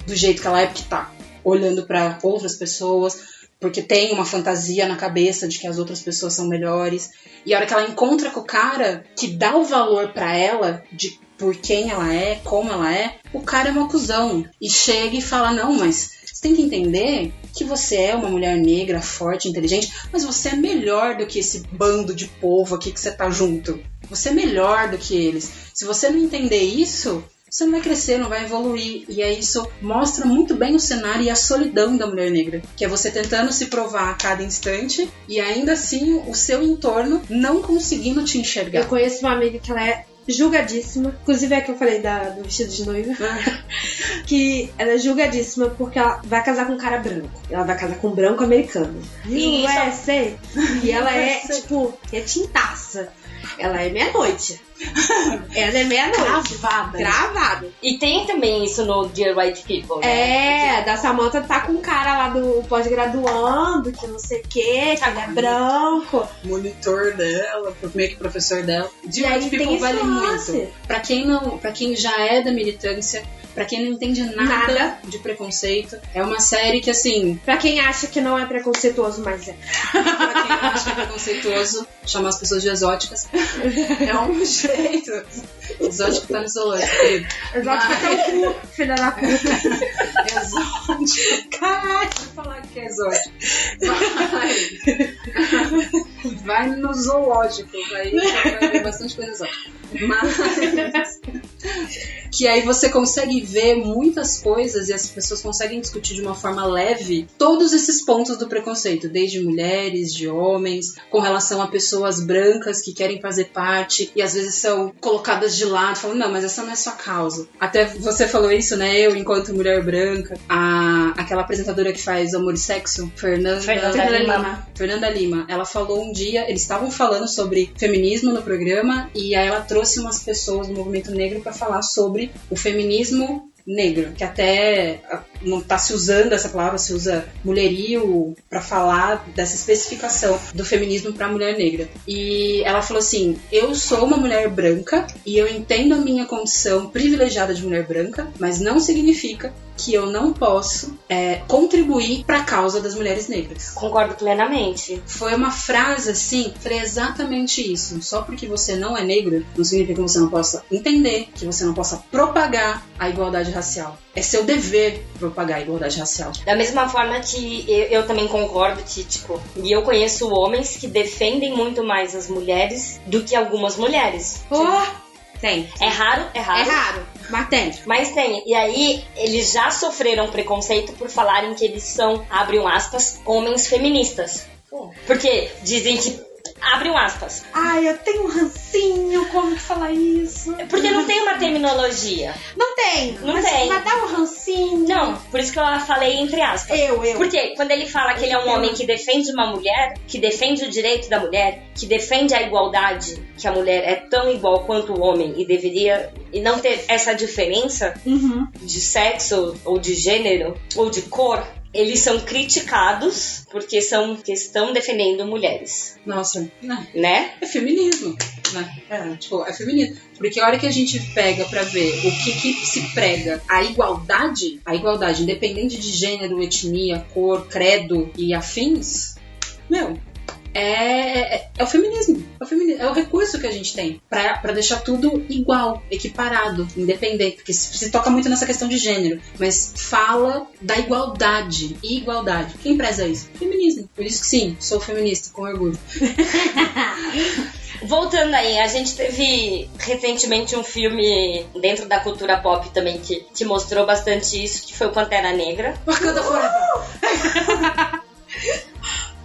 do jeito que ela é, porque tá olhando pra outras pessoas, porque tem uma fantasia na cabeça de que as outras pessoas são melhores. E a hora que ela encontra com o cara que dá o valor pra ela de por quem ela é, como ela é, o cara é uma cuzão. E chega e fala: Não, mas você tem que entender que você é uma mulher negra, forte, inteligente, mas você é melhor do que esse bando de povo aqui que você tá junto. Você é melhor do que eles. Se você não entender isso, você não vai crescer, não vai evoluir. E aí isso mostra muito bem o cenário e a solidão da mulher negra. Que é você tentando se provar a cada instante e ainda assim o seu entorno não conseguindo te Eu enxergar. conheço uma amiga que ela é julgadíssima. Inclusive é que eu falei da, do vestido de noiva. que ela é julgadíssima porque ela vai casar com um cara branco. Ela vai casar com um branco americano. E isso- USA. E ela é, USA. tipo, é tintaça. Ela é meia-noite. ela é meia-noite. Gravada. Gravado. E tem também isso no Dear White People, né? É, da Samantha tá com um cara lá do pós-graduando, que não sei o que, que ele é branco. Monitor dela, meio que professor dela. De aí White People vale muito. Pra quem não, para quem já é da militância, pra quem não entende nada, Nada. de preconceito, é uma série que assim, Pra quem acha que não é preconceituoso, mas é. pra quem acha que é preconceituoso chamar as pessoas de exóticas, é um jeito. Exótico tá no zoológico, querido. Exótico até o cu, filha da puta. Exótico. Caralho, falar que é exótico. Vai. Vai no zoológico, vai, vai ver bastante coisa exótica. Mas. Que aí você consegue ver muitas coisas e as pessoas conseguem discutir de uma forma leve todos esses pontos do preconceito, desde mulheres, de homens, com relação a pessoas brancas que querem fazer parte e às vezes são colocadas de lado, falando, não, mas essa não é sua causa. Até você falou isso, né? Eu, enquanto mulher branca, a, aquela apresentadora que faz Amor e Sexo, Fernanda, Fernanda Lima. Fernanda Lima, ela falou um dia, eles estavam falando sobre feminismo no programa e aí ela trouxe umas pessoas do movimento negro para falar sobre o feminismo negro, que até não tá se usando essa palavra, se usa mulherio para falar dessa especificação do feminismo para mulher negra. E ela falou assim: "Eu sou uma mulher branca e eu entendo a minha condição privilegiada de mulher branca, mas não significa que eu não posso é, contribuir para a causa das mulheres negras." Concordo plenamente. Foi uma frase assim, falei exatamente isso. Só porque você não é negro, não significa que você não possa entender, que você não possa propagar a igualdade racial. É seu dever propagar a igualdade racial. Da mesma forma que eu, eu também concordo tipo, e eu conheço homens que defendem muito mais as mulheres do que algumas mulheres. Oh, tem. É raro, é É raro. raro, mas tem. Mas tem. E aí, eles já sofreram preconceito por falarem que eles são, abre um aspas, homens feministas. Porque dizem que abre um aspas. Ai, eu tenho um rancinho, como que falar isso? Porque não tem uma terminologia. Não tem. Não mas, tem. Mas dá um rancinho. Não, por isso que eu falei entre aspas. Eu, eu. Porque quando ele fala que ele é um homem que defende uma mulher, que defende o direito da mulher, que defende a igualdade, que a mulher é tão igual quanto o homem e deveria e não ter essa diferença Uhum. de sexo ou de gênero ou de cor, eles são criticados porque são que estão defendendo mulheres, Nossa, não. né? É feminismo, né? É, tipo, é feminismo. Porque a hora que a gente pega pra ver o que, que se prega a igualdade, a igualdade, independente de gênero, etnia, cor, credo e afins, meu, é, é, é o feminismo. É o feminismo. É o recurso que a gente tem pra, pra deixar tudo igual, equiparado, independente. Porque se, se toca muito nessa questão de gênero, mas fala da igualdade. Igualdade. Quem preza isso? Feminismo. Por isso que sim, sou feminista, com orgulho. Voltando aí, a gente teve recentemente um filme dentro da cultura pop também que, que mostrou bastante isso, que foi o Pantera Negra. Wakanda Forever.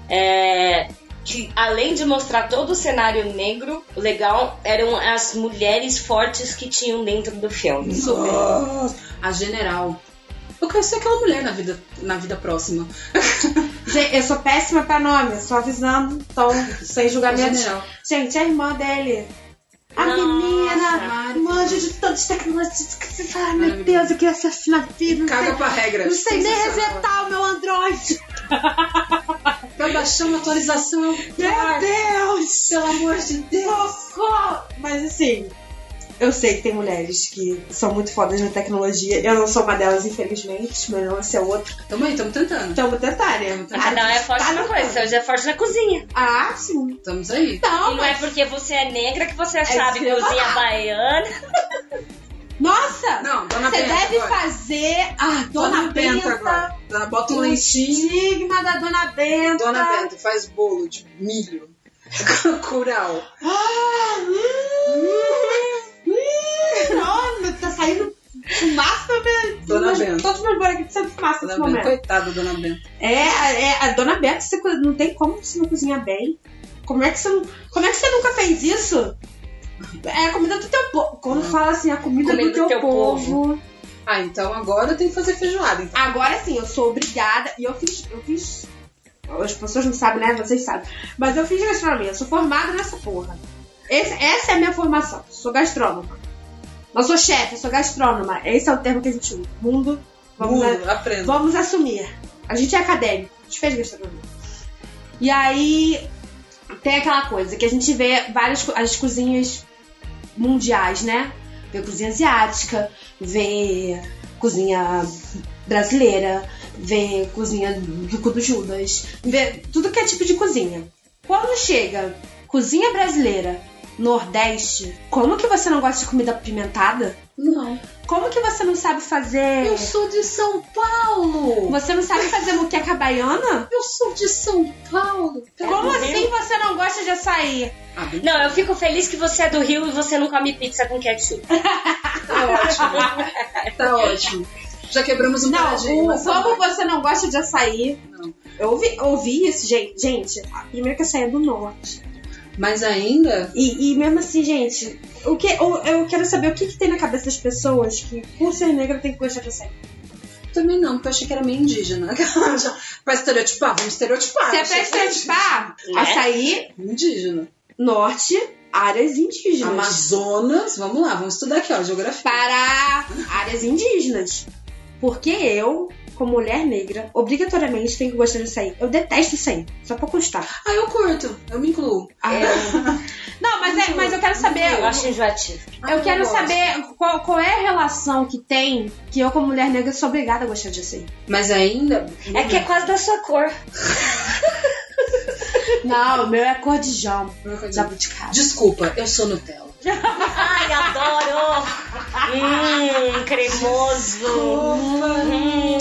É, que além de mostrar todo o cenário negro, o legal eram as mulheres fortes que tinham dentro do filme. Nossa, a general. Eu quero ser aquela mulher na vida, na vida próxima. Gente, eu sou péssima pra nome, só avisando, então, sem julgamento. general. Gente, a irmã dele. A Nossa, menina, manja de tantas tecnologias que você fala, meu. Deus, eu queria ser assim na vida. Caga sei, pra regra. não sei nem resetar o meu Android. Pra baixar uma atualização. Meu Ai, Deus! Pelo amor de Deus. Socorro! Mas assim, eu sei que tem mulheres que são muito fodas na tecnologia. Eu não sou uma delas, infelizmente, mas não é outra. Tamo aí, tamo tentando. Então, tentar, né? Cada um é forte Tá numa no- coisa, você é forte na cozinha. Ah, sim. Estamos aí. Não, E não é porque você é negra que você sabe eu ia cozinha baiana. Nossa! Não, Dona Você Benta deve agora. fazer a Dona, Benta. agora. Dona- Bota um O lencinho. estigma da Dona Benta. Dona Benta faz bolo de milho. Curau. Ah, hum, hum, tá saindo fumaça também. Dona Meus- Benta. Todos os meus estão saindo fumaça Dona nesse Benta. momento. Coitada, Dona Benta. É, é, a Dona Benta, você não tem como você não cozinhar bem. Como é que você, como é que você nunca fez isso? É a comida do teu povo. Quando fala assim, a comida, Comida do teu, do teu povo. Ah, então agora tem que fazer feijoada. Então. Agora sim, eu sou obrigada. E eu fiz. Eu fiz. As pessoas não sabem, né? Vocês sabem. Mas eu fiz gastronomia. Eu sou formada nessa porra. Esse- essa é a minha formação. Sou gastrônoma. Não sou chefe, eu sou gastrônoma. Esse é o termo que a gente usa. Mundo. Vamos, a- Mundo, aprenda. vamos assumir. A gente é acadêmico. A gente fez gastronomia. E aí. Tem aquela coisa que a gente vê várias as cozinhas mundiais, né? Vê cozinha asiática, vê cozinha brasileira, vê cozinha do cu do Judas, vê tudo que é tipo de cozinha. Quando chega cozinha brasileira, Nordeste, como que você não gosta de comida apimentada? Não. Como que você não sabe fazer. Eu sou de São Paulo. Você não sabe fazer muqueca baiana? Eu sou de São Paulo. Como do assim Rio? você não gosta de açaí? Ah, Não, eu fico feliz que você é do Rio e você não come pizza com ketchup. tá ótimo. Tá ótimo. Já quebramos um Não, o, como você não gosta de açaí? Não. Eu ouvi, ouvi isso, gente. Gente, primeiro que açaí é do norte. Mas ainda, E, e mesmo assim, gente, o que, eu, eu quero saber o que, que tem na cabeça das pessoas que, por ser negra, tem que gostar de açaí. também não, porque eu achei que era meio indígena. pra estereotipar, vamos estereotipar. Se é pra estereotipar, Né? açaí, Indígena. norte, áreas indígenas. Amazonas, vamos lá, vamos estudar aqui, ó, geografia. Para áreas indígenas. Porque eu, como mulher negra, obrigatoriamente tenho que gostar de açaí. Eu detesto açaí, só pra constar. Ah, eu curto, eu me incluo. Ah, Não, mas, é, mas eu quero saber. Eu acho enjoativo. Ah, Eu quero gosto. saber qual, qual é a relação que tem que eu, como mulher negra, sou obrigada a gostar de açaí. Mas ainda. É que é quase da sua cor. Não, o meu é cor de jão. Jabuticaba. Desculpa, eu sou Nutella. Ai, adoro! Hum, cremoso. Hum,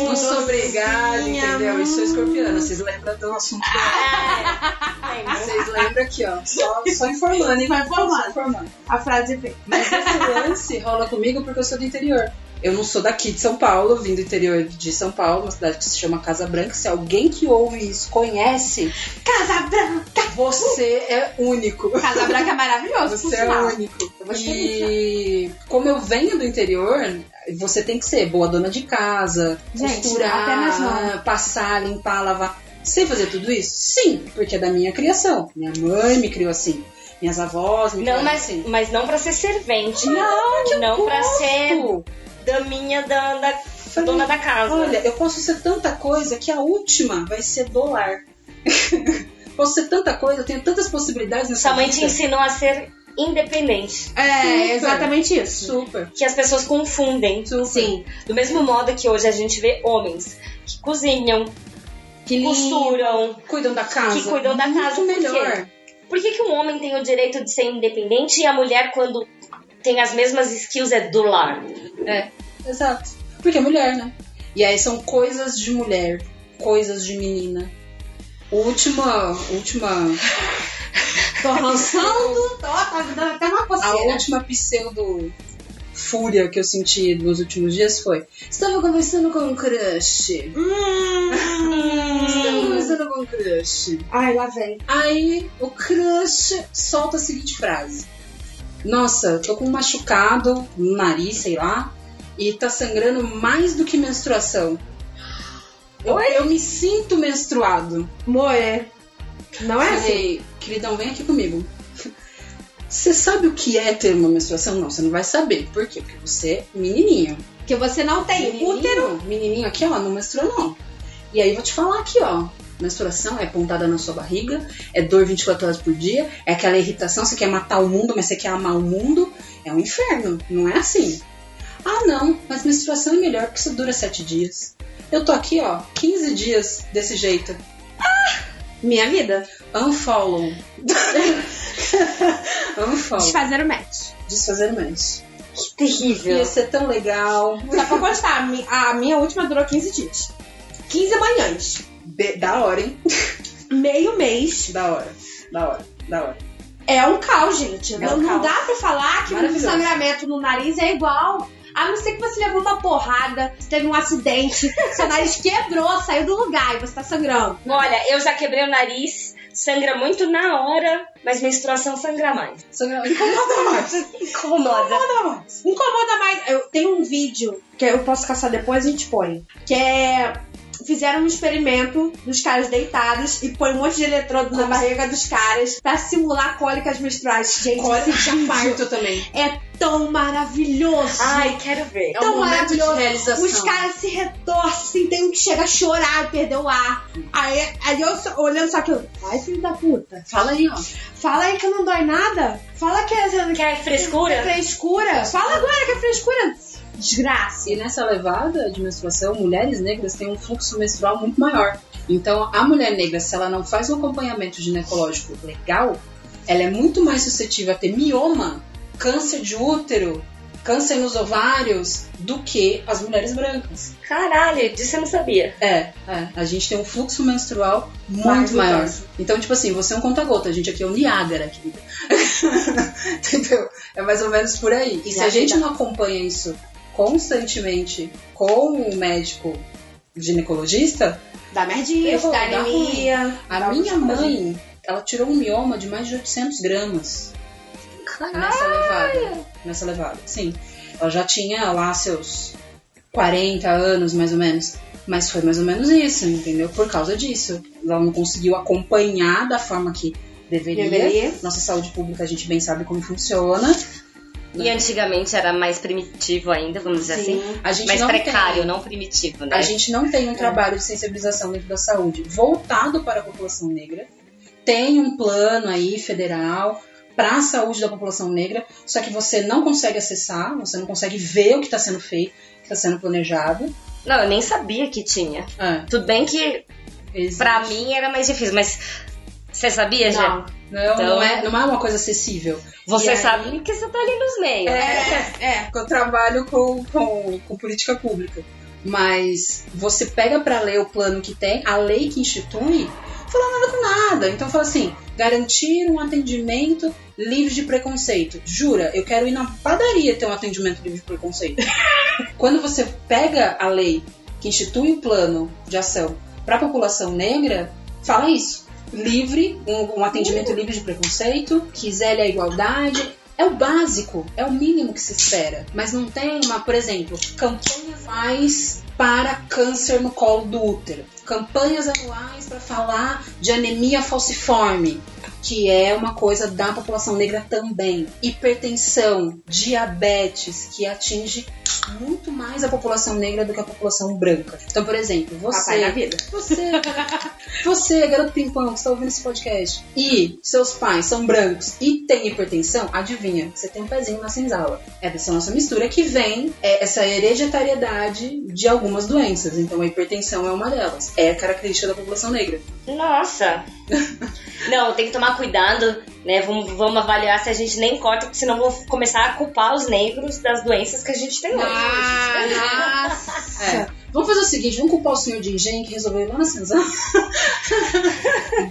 Docinha. entendeu? E sou escorpiana. Vocês lembram do assunto. É? Vocês lembram aqui, ó. Só, só informando, hein? Só informando. A frase é feita. Mas esse lance rola comigo porque eu sou do interior. Eu não sou daqui de São Paulo, vim do interior de São Paulo, uma cidade que se chama Casa Branca. Se alguém que ouve isso conhece, Casa Branca! você é único. Casa Branca é maravilhoso, Você é único. E como eu venho do interior, você tem que ser boa dona de casa, Gente, costurar, apenas não. passar, limpar, lavar. Sei fazer tudo isso? Sim, porque é da minha criação. Minha mãe me criou assim. Minhas avós me Não, criaram mas, assim. mas não pra ser servente. Não, Não pra gosto. ser daminha da, da Falei, dona da casa. Olha, eu posso ser tanta coisa que a última vai ser dólar. posso ser tanta coisa, eu tenho tantas possibilidades nessa Sua mãe te vida. ensinou a ser independente. É, Super. exatamente isso. Super. Que as pessoas confundem. Sim. Do mesmo modo que hoje a gente vê homens que cozinham, Que costuram. Cuidam da casa. Que cuidam da casa, por Muito quê? melhor. Por que, que um homem tem o direito de ser independente e a mulher, quando tem as mesmas skills, é do lar? É, exato. Porque é mulher, né? E aí são coisas de mulher, coisas de menina. Última, última, Tô rançando, tô, tá até uma a coceira. última pseudo fúria que eu senti nos últimos dias foi: estava conversando com um crush. Estava Hum. conversando com um crush. Ai, lá vem. Aí o crush solta a seguinte frase: Nossa, tô com um machucado no nariz, sei lá, e tá sangrando mais do que menstruação. Eu, eu me sinto menstruado. Moe. Não é assim? Falei, queridão, vem aqui comigo. Você sabe o que é ter uma menstruação? Não, você não vai saber. Por quê? Porque você é menininho. Que você não tem Menininho, útero. Menininho aqui, ó, não menstrua não. E aí eu vou te falar aqui, ó. Menstruação é pontada na sua barriga, é dor 24 horas por dia, é aquela irritação, você quer matar o mundo, mas você quer amar o mundo. É um inferno, não é assim. Ah, não, mas menstruação é melhor porque isso dura 7 dias. Eu tô aqui, ó, 15 dias desse jeito. Minha vida. Unfollow. Unfollow. Desfazer o match. Desfazer o match. Que terrível. Ia ser tão legal. Só pra constar, a minha última durou 15 dias. 15 manhãs. Be- da hora, hein? Meio mês. Da hora. Da hora. Da hora. É um caos, gente. É não, um não caos. dá pra falar que o sangramento no nariz é igual. A não ser que você levou uma porrada, teve um acidente, seu nariz quebrou, saiu do lugar e você tá sangrando. Olha, eu já quebrei o nariz, sangra muito na hora, mas menstruação sangra mais. Sangra- Incomoda mais. Incomoda. Incomoda mais. Incomoda mais. Eu tenho um vídeo que eu posso caçar depois a gente põe. Que é. Fizeram um experimento dos caras deitados e põe um monte de eletrodo na barriga dos caras pra simular cólicas menstruais. Gente, Cólica vídeo parto também. é tão maravilhoso. Ai, quero ver. É um tão momento de maravilhoso. realização. Os caras se retorcem, tem um que chega a chorar e perder o ar. Aí, aí eu só- olhando só aquilo, vai filho da puta. Fala aí, ó. Fala aí que não dói nada. Fala que é, que Quer frescura? é frescura. Fala agora que é frescura. Desgraça. E nessa levada de menstruação, mulheres negras têm um fluxo menstrual muito maior. Então, a mulher negra, se ela não faz um acompanhamento ginecológico legal, ela é muito mais suscetível a ter mioma, câncer de útero, câncer nos ovários, do que as mulheres brancas. Caralho, disso eu não sabia. É, é. A gente tem um fluxo menstrual muito Mais maior. Então, tipo assim, você é um conta-gota, a gente aqui é o Niágara, querida. Entendeu? É mais ou menos por aí. E se a gente não acompanha isso constantemente com o médico ginecologista, Dá merdinha, Eu vou dá anemia. a minha mãe, ela tirou um mioma de mais de 800 gramas nessa levada. Nessa levada, sim. Ela já tinha lá seus 40 anos, mais ou menos. Mas foi mais ou menos isso, entendeu? Por causa disso. Ela não conseguiu acompanhar da forma que deveria. Deveria. Nossa saúde pública a gente bem sabe como funciona. E antigamente era mais primitivo ainda, vamos dizer Sim. assim. A gente Mais não precário, tem, não primitivo, né? A gente não tem um trabalho de sensibilização dentro da saúde voltado para a população negra. Tem um plano aí federal para a saúde da população negra, só que você não consegue acessar, você não consegue ver o que está sendo feito, o que está sendo planejado. Não, eu nem sabia que tinha. É, Tudo bem que pra mim era mais difícil, mas você sabia, já? Não. Não, Então- não, é, não é uma coisa acessível. Você aí- sabe que você tá ali nos meios. É, é, eu trabalho com, com, com política pública. Mas você pega pra ler o plano que tem, a lei que institui, fala nada com nada. Então fala assim: garantir um atendimento livre de preconceito. Jura, eu quero ir na padaria ter um atendimento livre de preconceito. Quando você pega a lei que institui o plano de ação para a população negra, fala isso. Livre, um, um atendimento livre de preconceito, que zele a igualdade, é o básico, é o mínimo que se espera. Mas não tem uma, por exemplo, campanhas mais para câncer no colo do útero. Campanhas anuais para falar de anemia falciforme, que é uma coisa da população negra também. Hipertensão, diabetes, que atinge muito mais a população negra do que a população branca. Então, por exemplo, você. Papai na vida. Você, você, garoto pimpão, que está ouvindo esse podcast, e seus pais são brancos e tem hipertensão, adivinha, você tem um pezinho na senzala. É dessa nossa mistura que vem é, essa hereditariedade de algumas doenças. Então, a hipertensão é uma delas. É característica da população negra. Nossa! Não, tem que tomar cuidado, né? Vamos, vamos avaliar se a gente nem corta, porque senão vou começar a culpar os negros das doenças que a gente tem hoje. Ah, É. Vamos fazer o seguinte, vamos culpar o senhor de engenho que resolveu lá na senzala.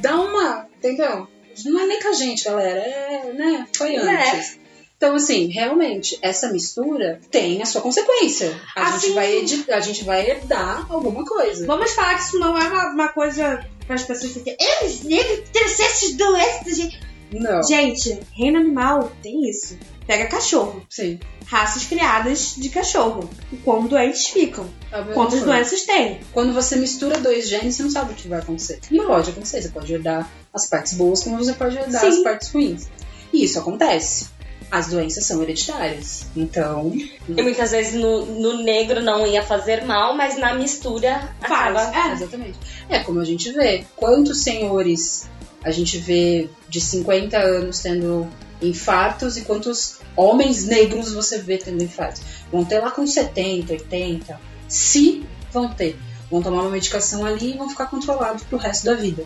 Dá uma, entendeu? Não é nem com a gente, galera. É, né? Foi É. antes. Então, assim, realmente, essa mistura tem a sua consequência. A, Assim- gente, vai a gente vai herdar alguma coisa. Vamos falar que isso não é uma, uma coisa para as pessoas que eles negros têm essas doenças. Gente. Não. gente, reino animal tem isso. Pega cachorro, Sim. raças criadas de cachorro. E como doentes ficam. Mesma Quantas doenças tem. Quando você mistura dois genes, você não sabe o que vai acontecer. E pode acontecer. Você pode herdar as partes boas, como você pode herdar Sim. as partes ruins. E isso acontece. As doenças são hereditárias. Então, E muitas vezes no, no negro não ia fazer mal, mas na mistura Faz. acaba. É. Exatamente. É como a gente vê. Quantos senhores a gente vê de 50 anos tendo infartos e quantos homens negros você vê tendo infartos? Vão ter lá com 70, 80. Se vão ter. Vão tomar uma medicação ali e vão ficar controlados pro resto da vida.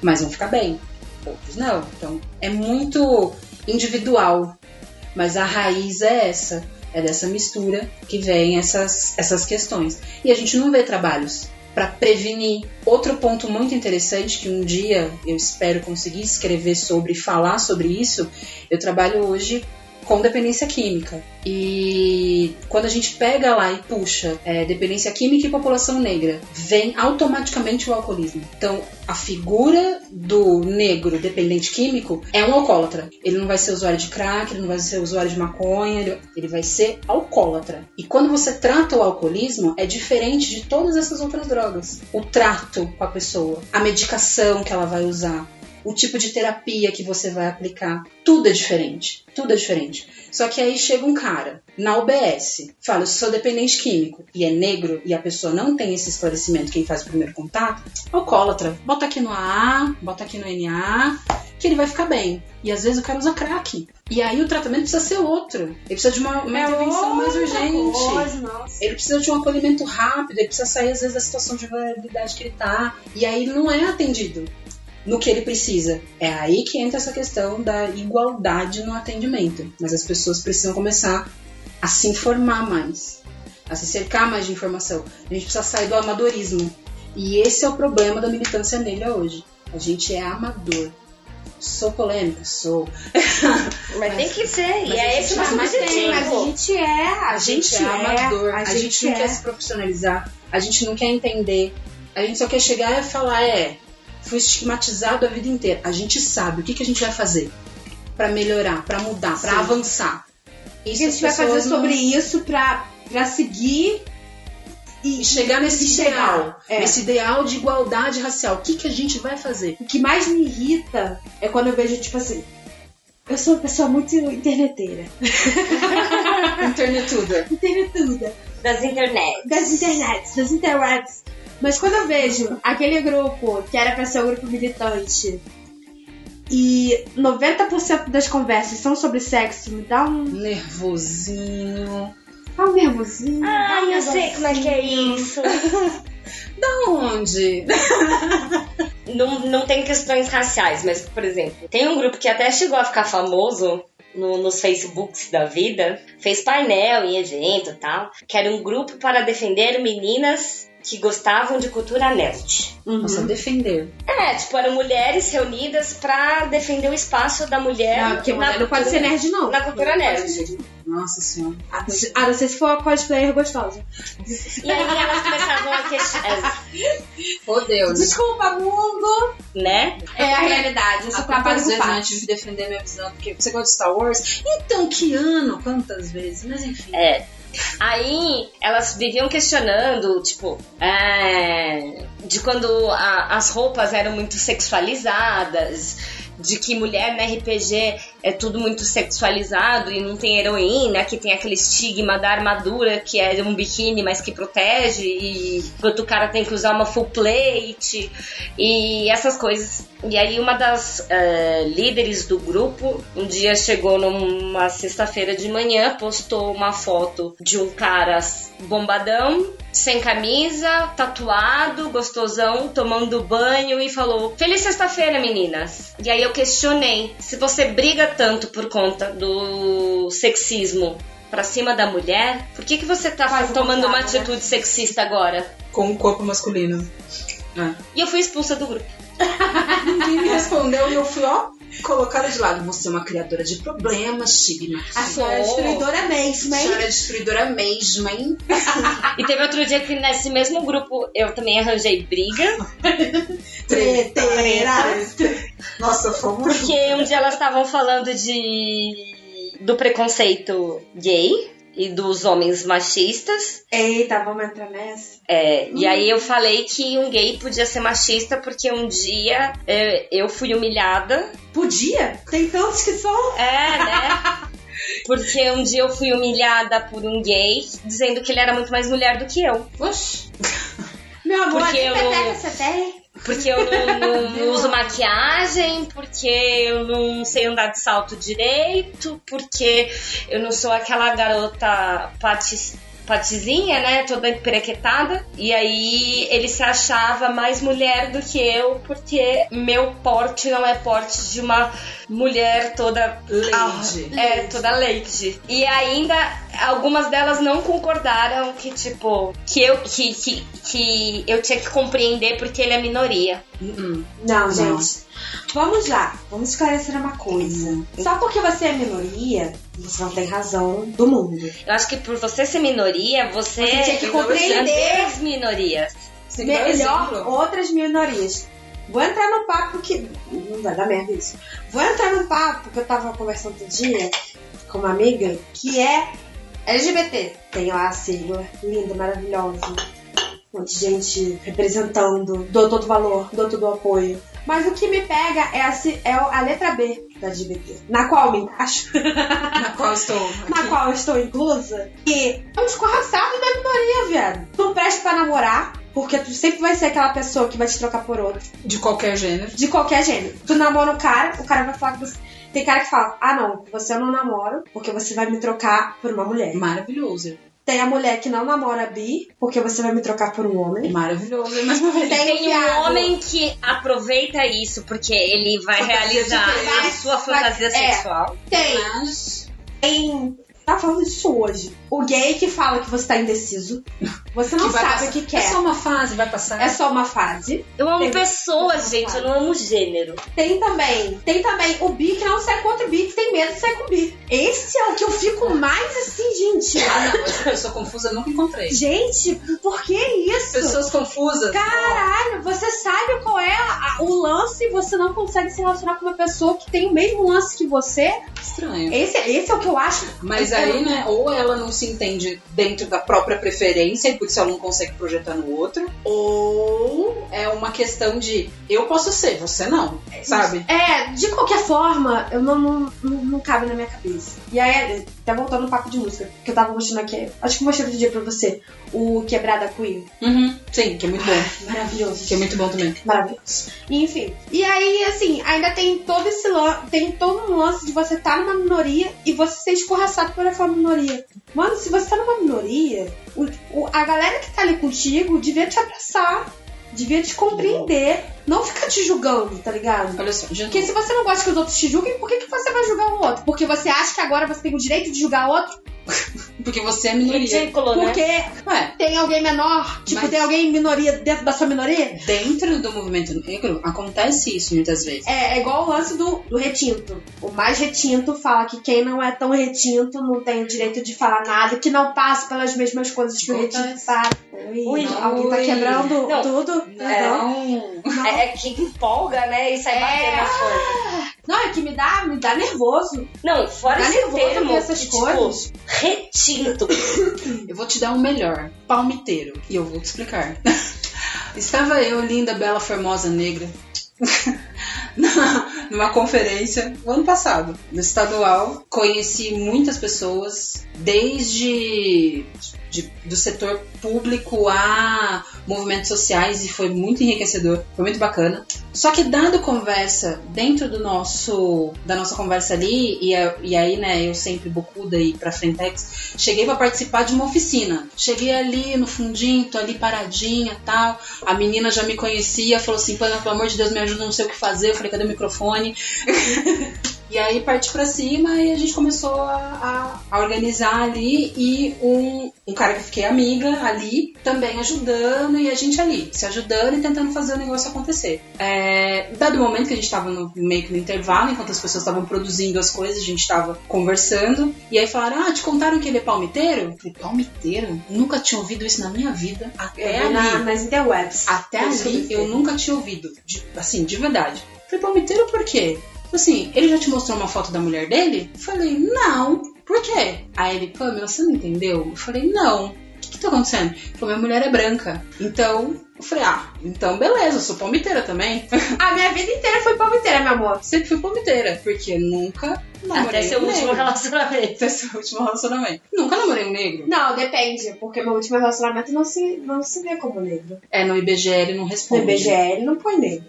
Mas vão ficar bem. Outros não. Então é muito individual. Mas a raiz é essa. É dessa mistura que vem essas, essas questões. E a gente não vê trabalhos para prevenir. Outro ponto muito interessante que um dia eu espero conseguir escrever sobre, falar sobre isso. Eu trabalho hoje com dependência química. E quando a gente pega lá e puxa é, dependência química e população negra, vem automaticamente o alcoolismo. Então, a figura do negro dependente químico é um alcoólatra. Ele não vai ser usuário de crack, ele não vai ser usuário de maconha, ele, vai ser alcoólatra. E quando você trata o alcoolismo, é diferente de todas essas outras drogas. O trato com a pessoa, a medicação que ela vai usar, o tipo de terapia que você vai aplicar, tudo é diferente. Tudo é diferente. Só que aí chega um cara na UBS, fala, eu sou dependente químico, e é negro, e a pessoa não tem esse esclarecimento, quem faz o primeiro contato, alcoólatra. Bota aqui no AA, bota aqui no NA, que ele vai ficar bem. E às vezes o cara usa crack. E aí o tratamento precisa ser outro. Ele precisa de uma, uma intervenção mais urgente. nossa. Ele precisa de um acolhimento rápido, ele precisa sair às vezes da situação de vulnerabilidade que ele tá. E aí ele não é atendido no que ele precisa. É aí que entra essa questão da igualdade no atendimento. Mas as pessoas precisam começar a se informar mais, a se cercar mais de informação. A gente precisa sair do amadorismo. E esse é o problema da militância negra hoje. A gente é amador. Sou polêmica? Sou. Mas, tem que ser, mas e a é gente esse o vai nosso Mas objetivo. tem, mas a gente é, a, A gente, é amador, a, gente, não é. quer se profissionalizar, a gente não quer entender, a gente só quer chegar e falar, é, fui estigmatizado a vida inteira. A gente sabe o que, que a gente vai fazer pra melhorar, pra mudar, pra Sim. avançar. O Isso que a gente vai fazer não- sobre isso pra, pra seguir e chegar nesse e chegar, ideal, é. nesse ideal de igualdade racial. O que, que a gente vai fazer? O que mais me irrita é quando eu vejo, tipo assim, eu sou uma pessoa muito interneteira. Internetuda. Internetuda. Das internet. Das internets, das interwebs. Mas quando eu vejo aquele grupo que era pra ser um grupo militante e 90% das conversas são sobre sexo, me dá um, Nervosinho. dá um nervosinho. Ai, um eu sei como é que é isso. Da onde? não, não tem questões raciais, mas, por exemplo, tem um grupo que até chegou a ficar famoso no- nos Facebooks da vida, fez painel em evento e tal, que era um grupo para defender meninas que gostavam de cultura nerd. Nossa, defender. É, tipo, eram mulheres reunidas pra defender o espaço da mulher. Não, porque na mulher não pode cultura- ser nerd, não. Na cultura Não nerd. Nossa senhora. A não ser se for uma cosplayer gostosa. E aí elas começavam a questionar, Oh, Deus. Desculpa, mundo! né? É a realidade. Eu sou capaz de tive que defender minha visão, porque você gosta de Star Wars? Então, que ano? Quantas vezes? Mas enfim. É. Aí elas viviam questionando, tipo, é, de quando a- as roupas eram muito sexualizadas, de que mulher no RPG é tudo muito sexualizado e não tem heroína, que tem aquele estigma da armadura que é um biquíni, mas que protege, e enquanto o cara tem que usar uma full plate e essas coisas. E aí uma das eh, líderes do grupo um dia chegou numa sexta-feira de manhã, postou uma foto de um cara bombadão, sem camisa, tatuado, gostosão, tomando banho e falou: Feliz sexta-feira, meninas. E aí questionei: se você briga tanto por conta do sexismo pra cima da mulher, por que, que você tá Faz tomando uma né? atitude sexista agora? Com o corpo masculino. É. E eu fui expulsa do grupo. Ninguém me respondeu e eu fui, ó, colocada de lado. Você é uma criadora de problemas, Shigma. A senhora é destruidora mesmo, A hein? senhora é destruidora mesmo, hein? E teve outro dia que nesse mesmo grupo eu também arranjei briga. Treteira. Nossa, fomos. Porque um dia elas estavam falando de do preconceito gay e dos homens machistas. Eita, vamos entrar nessa. É, E aí eu falei que um gay podia ser machista porque um dia é, eu fui humilhada. Podia? Tem tantos que são. É, né? Porque um dia eu fui humilhada por um gay dizendo que ele era muito mais mulher do que eu. Oxi. Meu amor, Porque que eu você tem? Porque eu não, não- não uso maquiagem, porque eu não sei andar de salto direito, porque eu não sou aquela garota pati, patizinha, né? Toda emperequetada. E aí ele se achava mais mulher do que eu, porque meu porte não é porte de uma mulher toda. Lady. Ah, é, toda lady. E ainda algumas delas não concordaram que, tipo, que eu, que, que, que eu tinha que compreender porque ele é minoria. Hum, Não, Não. gente. Vamos lá, vamos esclarecer uma coisa. Só porque você é minoria, você não tem razão do mundo. Eu acho que por você ser minoria, você, Você tinha que compreender. as minorias. Melhor exemplo. outras minorias. Vou entrar no papo que. Não vai dar merda isso. Vou entrar no papo que eu tava conversando outro dia com uma amiga que é LGBT. Tem lá a sigla, linda, maravilhosa. Um monte de gente representando, dou todo valor, dou todo o apoio. Mas o que me pega é a, é a letra B da LGBT, na qual eu me encaixo, Na qual estou. na aqui. qual eu estou inclusa. E é um escorraçado da minoria, velho. Tu presta pra namorar, porque tu sempre vai ser aquela pessoa que vai te trocar por outro. De qualquer gênero. De qualquer gênero. Tu namora um cara, o cara vai falar que você. Tem cara que fala, ah não, você eu não namoro, porque você vai me trocar por uma mulher. Maravilhoso. Tem a mulher que não namora bi, porque você vai me trocar por um homem. Maravilhoso. Vez. Tem Tem um homem que aproveita isso porque ele vai Fantasia realizar a sua fantasia É. sexual. Tem. Mas... Tem. Tá falando disso hoje. O gay que fala que você tá indeciso. Você não que sabe passar. o que É quer. só uma fase, vai passar. É só uma fase. Eu amo Tem- pessoas, gente, eu não amo gênero. Tem também, tem também o bi que não sai contra o bi, que tem medo de sair com o bi. Esse é o que eu fico mais assim, gente. Ah, não, essa pessoa confusa eu nunca encontrei. Gente, por que isso? Pessoas confusas. Caralho, você sabe qual é a- o lance e você não consegue se relacionar com uma pessoa que tem o mesmo lance que você? Estranho. Esse, esse é o que eu acho. Mas Aí, não- né, ou ela não se entende dentro da própria preferência e por isso ela não consegue projetar no outro, ou é uma questão de eu posso ser, você não, sabe? É, de qualquer forma, eu não, não, não, não cabe na minha cabeça. E aí, até voltando no papo de música, que eu tava mostrando aqui, acho que eu mostrei outro dia pra você, o Quebrada Queen. Uhum. Sim, que é muito bom. Maravilhoso. Que é muito bom também. Maravilhoso. E, Enfim. E aí, assim, ainda tem todo esse lance, tem todo um lance de você estar numa minoria e você ser escorraçado por aquela minoria. Mano, se você tá numa minoria, o, o- a galera que tá ali contigo devia te abraçar, devia te compreender, não ficar te julgando, tá ligado? Olha só, de novo. Porque se você não gosta que os outros te julguem, por que, que você vai julgar o outro? Porque você acha que agora você tem o direito de julgar o outro? porque você é minoria. Ridículo, né? Porque Ué, tem alguém menor, tipo, Mas- tem alguém minoria dentro da sua minoria. dentro do movimento negro acontece isso muitas vezes. É, é igual o lance do, do retinto. O mais retinto fala que quem não é tão retinto não tem o direito de falar nada, que não passa pelas mesmas coisas que o retinto passa. Ui, Ui, alguém tá quebrando Não, tudo. Não. Não. É, é que empolga, né? E sai É. batendo na coisa. Não, é que me dá, me dá nervoso. Não, fora esse nervoso termo, essas que, coisas. tipo, retinto. Eu vou te dar um melhor, palmiteiro, e eu vou te explicar. Estava eu, linda, bela, formosa, negra, numa conferência no ano passado, no estadual. Conheci muitas pessoas, desde de- do setor público a movimentos sociais, e foi muito enriquecedor, foi muito bacana. Só que dado conversa dentro do nosso da nossa conversa ali e, e aí né eu sempre bocuda e para Frentex cheguei para participar de uma oficina. Cheguei ali no fundinho tô ali paradinha tal. A menina já me conhecia falou assim pelo amor de Deus me ajuda não sei o que fazer. Eu falei cadê o microfone e aí parti pra cima e a gente começou a, a- a organizar ali e um, um cara que eu fiquei amiga ali também ajudando e a gente ali se ajudando e tentando fazer o negócio acontecer. É, dado o momento que a gente tava no, meio que no intervalo, enquanto as pessoas estavam produzindo as coisas, a gente tava conversando e aí falaram: Ah, te contaram que ele é palmiteiro? Eu falei: Palmiteiro? Nunca tinha ouvido isso na minha vida. Até Eu vi na- ali. nas interwebs. Até que ali eu nunca tinha ouvido, de- assim, de verdade. Falei, palmiteiro por quê? Assim, ele já te mostrou uma foto da mulher dele? Falei, não. Por quê? Aí ele, Pamela, você não entendeu? Eu falei, não. O que, que tá acontecendo? Ele falou, minha mulher é branca. Então, eu falei, ah, então beleza, eu sou palmiteira também. A minha vida inteira foi palmiteira, meu amor. Sempre fui palmiteira, porque nunca namorei Até seu um último negro. relacionamento. Até seu último relacionamento. Nunca namorei um negro. Não, depende, porque meu último relacionamento não se, não se vê como negro. É, no IBGE ele não No responde. IBGE não põe negro.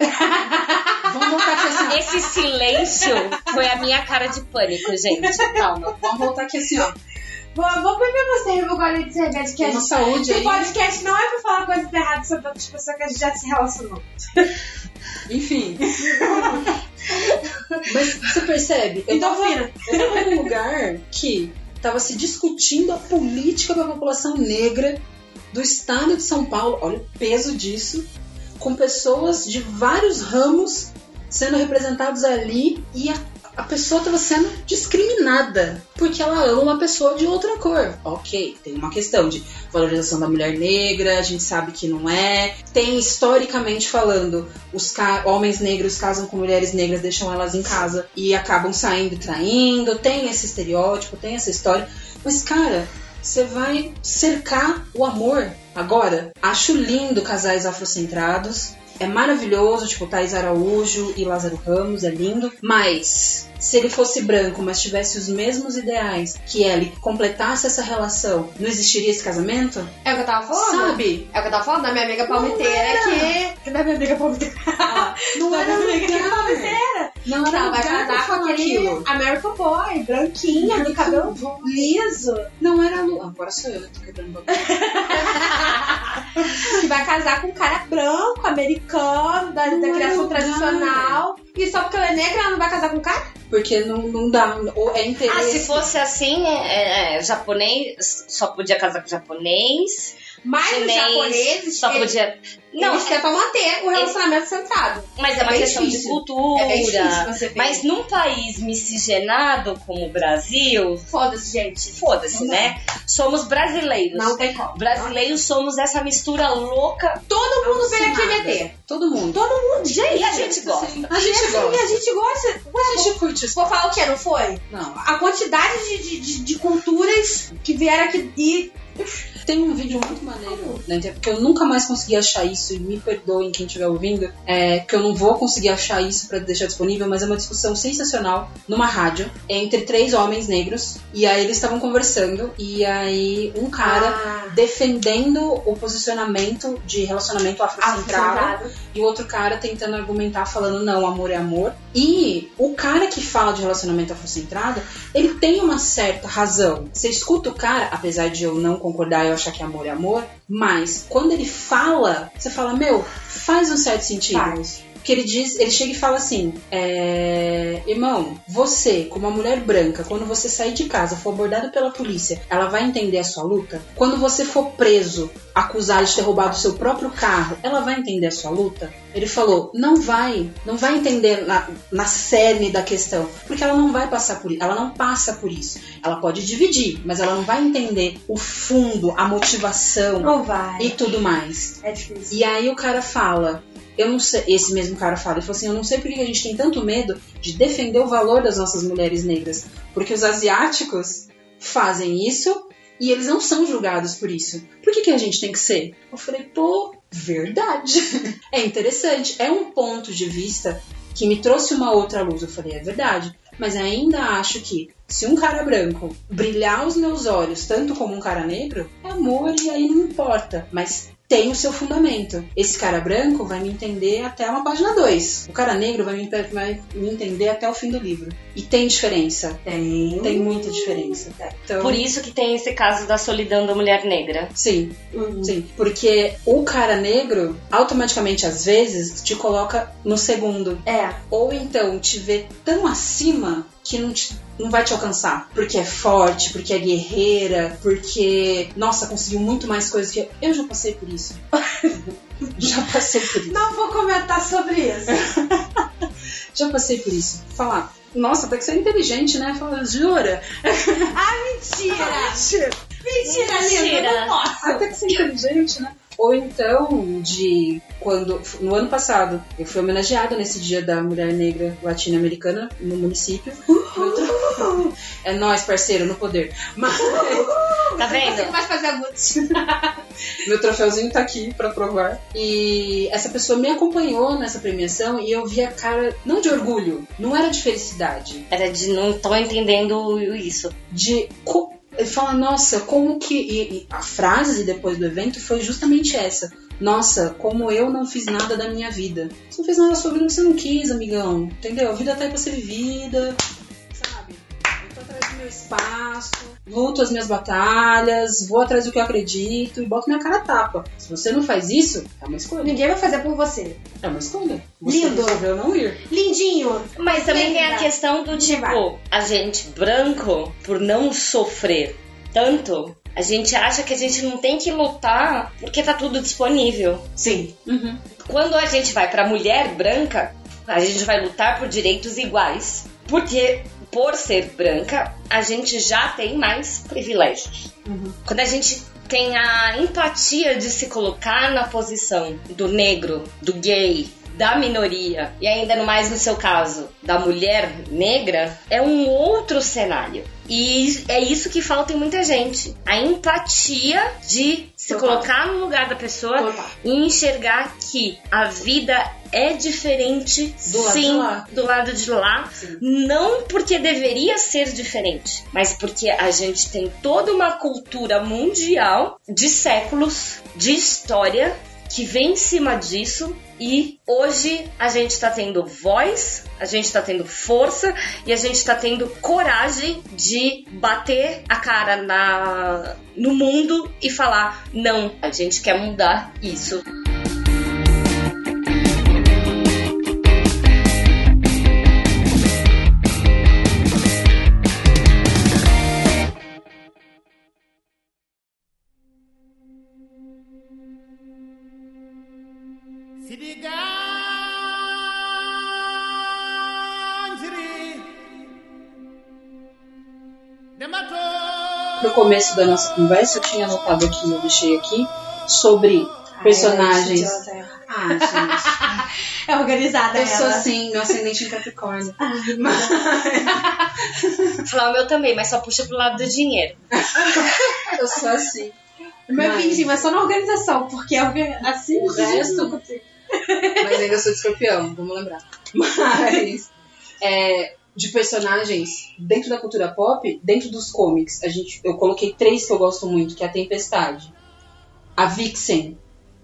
Vamos voltar aqui assim, ó. Esse silêncio foi a minha cara de pânico, gente. Calma, vamos voltar aqui assim, ó. Vou, vou beber você, eu vou golear de cerveja que a gente... saúde o podcast não é pra falar coisas erradas sobre outras pessoas que a gente já se relacionou. Enfim. Mas você percebe? Eu Então, tava, Fina. eu tava num lugar que tava se discutindo a política da população negra do estado de São Paulo. Olha o peso disso. Com pessoas de vários ramos sendo representados ali e a, a pessoa estava sendo discriminada porque ela ama uma pessoa de outra cor. Ok, tem uma questão de valorização da mulher negra, a gente sabe que não é. Tem historicamente falando, os homens negros casam com mulheres negras, deixam elas em casa e acabam saindo e traindo. Tem esse estereótipo, tem essa história. Mas, cara, você vai cercar o amor agora. Acho lindo casais afrocentrados. É maravilhoso, tipo, Thais Araújo e Lázaro Ramos, é lindo. Mas, se ele fosse branco, mas tivesse os mesmos ideais que ele completasse essa relação, não existiria esse casamento? É o que eu tava falando? Sabe? É o que eu tava falando da minha amiga palmiteira que... Da minha amiga palmiteira. Não Da era minha amiga lugar. palmiteira. Não era Ela vai casar com aquele aquilo. American Boy, branquinha, de cabelo liso. Não era lugar. Agora sou eu, que tô quebrando bagulho. que vai casar com um cara branco, americano, da, da criação tradicional. E só porque ela é negra, ela não vai casar com um cara? Porque não, não dá. Ou é interesse. Ah, se fosse assim, é, é, japonês só podia casar com japonês. Mas os japoneses, só podia. Não, eles tentam manter o relacionamento centrado. mas é uma bem questão de difícil. cultura. É difícil. Mas num país miscigenado como o Brasil, Foda-se, gente. foda-se, Não. né? Somos brasileiros. Não tem como. Brasileiros somos essa mistura louca. Todo mundo vem aqui meter. Todo mundo. Todo mundo, gente. E a gente gosta. Sim, a gente E gosta. a gente gosta. A gente curte isso. Vou falar o que, não foi? Não. A quantidade de, de, de- de culturas que vieram aqui e Tem um vídeo muito maneiro na internet, porque eu nunca mais consegui achar isso, e me perdoem quem estiver ouvindo, é, que eu não vou conseguir achar isso pra deixar disponível, mas é uma discussão sensacional numa rádio entre três homens negros, e aí eles estavam conversando, e aí um cara Ah, defendendo o posicionamento de relacionamento afrocentrado afrocentrado. e o outro cara tentando argumentar falando não, amor é amor. E o cara que fala de relacionamento afrocentrado, ele tem uma certa razão. Você escuta o cara, apesar de eu não concordar, eu achar que amor é amor, mas quando ele fala, você fala, meu, faz um certo sentido. Faz. Que ele diz, ele chega e fala assim: é, irmão, você, como uma mulher branca, quando você sair de casa, for abordado pela polícia, ela vai entender a sua luta? Quando você for preso, acusado de ter roubado o seu próprio carro, ela vai entender a sua luta? Ele falou, não vai, não vai entender na, na cerne da questão, porque ela não vai passar por isso, ela não passa por isso. Ela pode dividir, mas ela não vai entender o fundo, a motivação e tudo mais. É difícil. E aí o cara fala, eu não sei, esse mesmo cara fala, ele falou assim, eu não sei por que a gente tem tanto medo de defender o valor das nossas mulheres negras, porque os asiáticos fazem isso e eles não são julgados por isso. Por que, que a gente tem que ser? Eu falei, pô, verdade. é interessante, é um ponto de vista que me trouxe uma outra luz. Eu falei, é verdade. Mas ainda acho que se um cara branco brilhar os meus olhos tanto como um cara negro, é amor e aí não importa. Mas tem o seu fundamento. Esse cara branco vai me entender até uma página 2. O cara negro vai me, vai me entender até o fim do livro. E tem diferença. Tem. Tem muita diferença. Então, Por isso que tem esse caso da solidão da mulher negra. Sim, Uhum. sim. Porque o cara negro, automaticamente, às vezes, te coloca no segundo. É. Ou então te vê tão acima que não, te- não vai te alcançar. Porque é forte, porque é guerreira, porque, nossa, conseguiu muito mais coisas que eu. Eu já passei por isso. já passei por isso. Não vou comentar sobre isso. Já passei por isso. Falar, nossa, até que você é inteligente, né? Fala, jura? Mentira! Mentira, Mentira. linda, não posso. Até que você é inteligente, né? Ou então, de quando. No ano passado, eu fui homenageada nesse dia da mulher negra latino-americana no município. É nós, parceiro, no poder. Mas Tá Você vendo? vai fazer a meu troféuzinho tá aqui pra provar. E essa pessoa me acompanhou nessa premiação e eu vi a cara, não de orgulho, não era de felicidade. Era de não tô entendendo isso. de co- ele fala, nossa, como que. E, e a frase depois do evento foi justamente essa. Nossa, como eu não fiz nada da minha vida. Você não fez nada da sua vida, você não quis, amigão. Entendeu? A vida tá aí pra ser vivida. Meu espaço, luto as minhas batalhas, vou atrás do que eu acredito e boto minha cara a tapa. Se você não faz isso, é uma escolha. Ninguém vai fazer por você. É uma escolha. Você Lindo. resolveu não ir. Lindinho. Mas também tem a Linda. questão do tipo, a gente branco, por não sofrer tanto, a gente acha que a gente não tem que lutar porque tá tudo disponível. Sim. Uhum. Quando a gente vai pra mulher branca, a gente vai lutar por direitos iguais. Porque por ser branca, a gente já tem mais privilégios. Uhum. Quando a gente tem a empatia de se colocar na posição do negro, do gay, da minoria, e ainda no mais no seu caso, da mulher negra, é um outro cenário. E é isso que falta em muita gente. A empatia de se Total. colocar no lugar da pessoa Total. e enxergar que a vida é diferente Do lado sim, de lá. do lado de lá. Sim. Não porque deveria ser diferente, mas porque a gente tem toda uma cultura mundial de séculos de história que vem em cima disso e hoje a gente tá tendo voz, a gente tá tendo força e a gente tá tendo coragem de bater a cara na, no mundo e falar: não, a gente quer mudar isso. No começo da nossa conversa, eu tinha anotado aqui, eu deixei aqui, sobre personagens. Ai, Ah, gente. É organizada Eu sou ela. assim, meu ascendente em Capricórnio. Falar o meu também, mas só puxa pro lado do dinheiro. Eu sou assim. Meu Mas- pintinho, mas só na organização, porque é assim O resto- Mas ainda sou de escorpião, vamos lembrar. Mas é, de personagens dentro da cultura pop, dentro dos comics, a gente, eu coloquei três que eu gosto muito, que é a Tempestade, a Vixen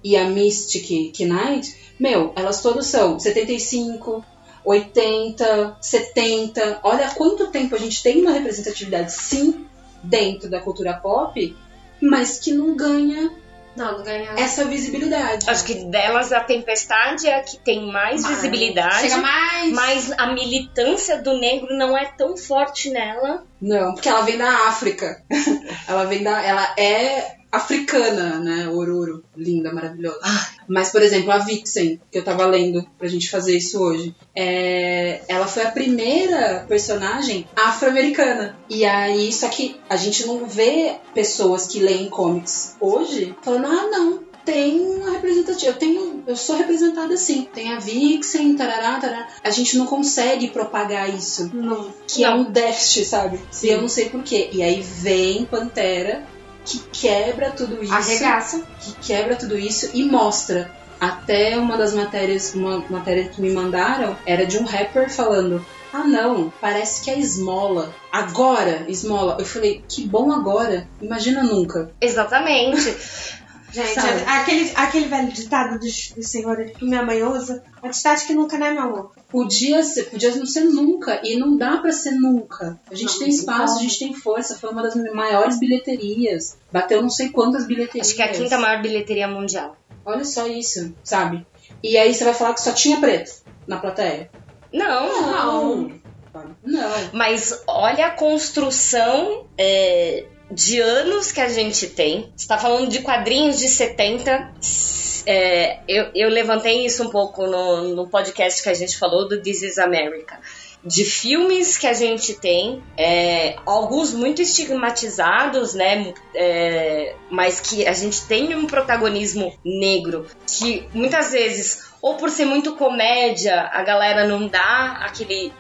e a Mystic Knight. Meu, elas todas são 75, 80, 70. Olha quanto tempo a gente tem uma representatividade, sim, dentro da cultura pop, mas que não ganha Não, não ganha. essa visibilidade. Acho que delas a tempestade é a que tem mais, Mais. visibilidade. Chega mais. Mas a militância do negro não é tão forte nela. Não, porque ela vem da África. ela vem da. Ela é africana, né? Ororo. Linda, maravilhosa. Mas, por exemplo, a Vixen, que eu tava lendo pra gente fazer isso hoje, é... ela foi a primeira personagem afro-americana. E aí, só que a gente não vê pessoas que leem comics hoje falando, ah, não. Tem uma representativa, eu tenho, eu sou representada assim. Tem a Vixen, tarará, tarará. A gente não consegue propagar isso Não. que é um déficit, sabe? E eu não sei porquê. E aí vem Pantera, que quebra tudo isso. Arregaça. Que quebra tudo isso e mostra. Até uma das matérias, uma matéria que me mandaram era de um rapper falando. Ah não, parece que é esmola. Agora, esmola. Eu falei, que bom agora. Imagina nunca. Exatamente. Gente, Sabe? aquele, aquele velho ditado dos, dos senhores que minha mãe usa, atestado que nunca, né, meu amor? Podia ser, podia não ser nunca. E não dá pra ser nunca. A gente Não, tem não espaço, a pode. gente tem força. Foi uma das maiores bilheterias. Bateu não sei quantas bilheterias. Acho que é a quinta maior bilheteria mundial. Olha só isso, sabe? E aí você vai falar que só tinha preto na plateia? Não, Não. Não. Mas olha a construção é, de anos que a gente tem. Você tá falando de quadrinhos de 70. É, eu, eu levantei isso um pouco no, no podcast que a gente falou do This is America. De filmes que a gente tem, é, alguns muito estigmatizados, né? é, mas que a gente tem um protagonismo negro que muitas vezes ou por ser muito comédia, a galera não dá aquele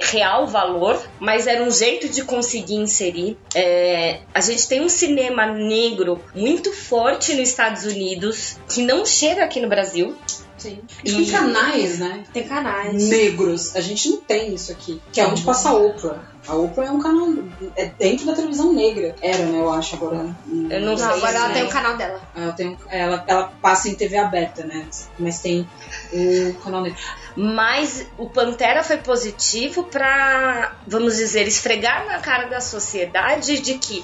real valor, mas era um jeito de conseguir inserir. É, a gente tem um cinema negro muito forte nos Estados Unidos, que não chega aqui no Brasil. Sim. E- E tem canais, né? Tem canais. Negros. A gente não tem isso aqui. Que é onde passa a Oprah. A Oprah é um canal. É dentro da televisão negra. Era, né? Eu acho agora. Eu não Não, sei agora ela se- tem o canal dela. Ela, tem, ela, ela passa em TV aberta, né? Mas tem o canal negro. Mas o Pantera foi positivo pra, vamos dizer, esfregar na cara da sociedade de que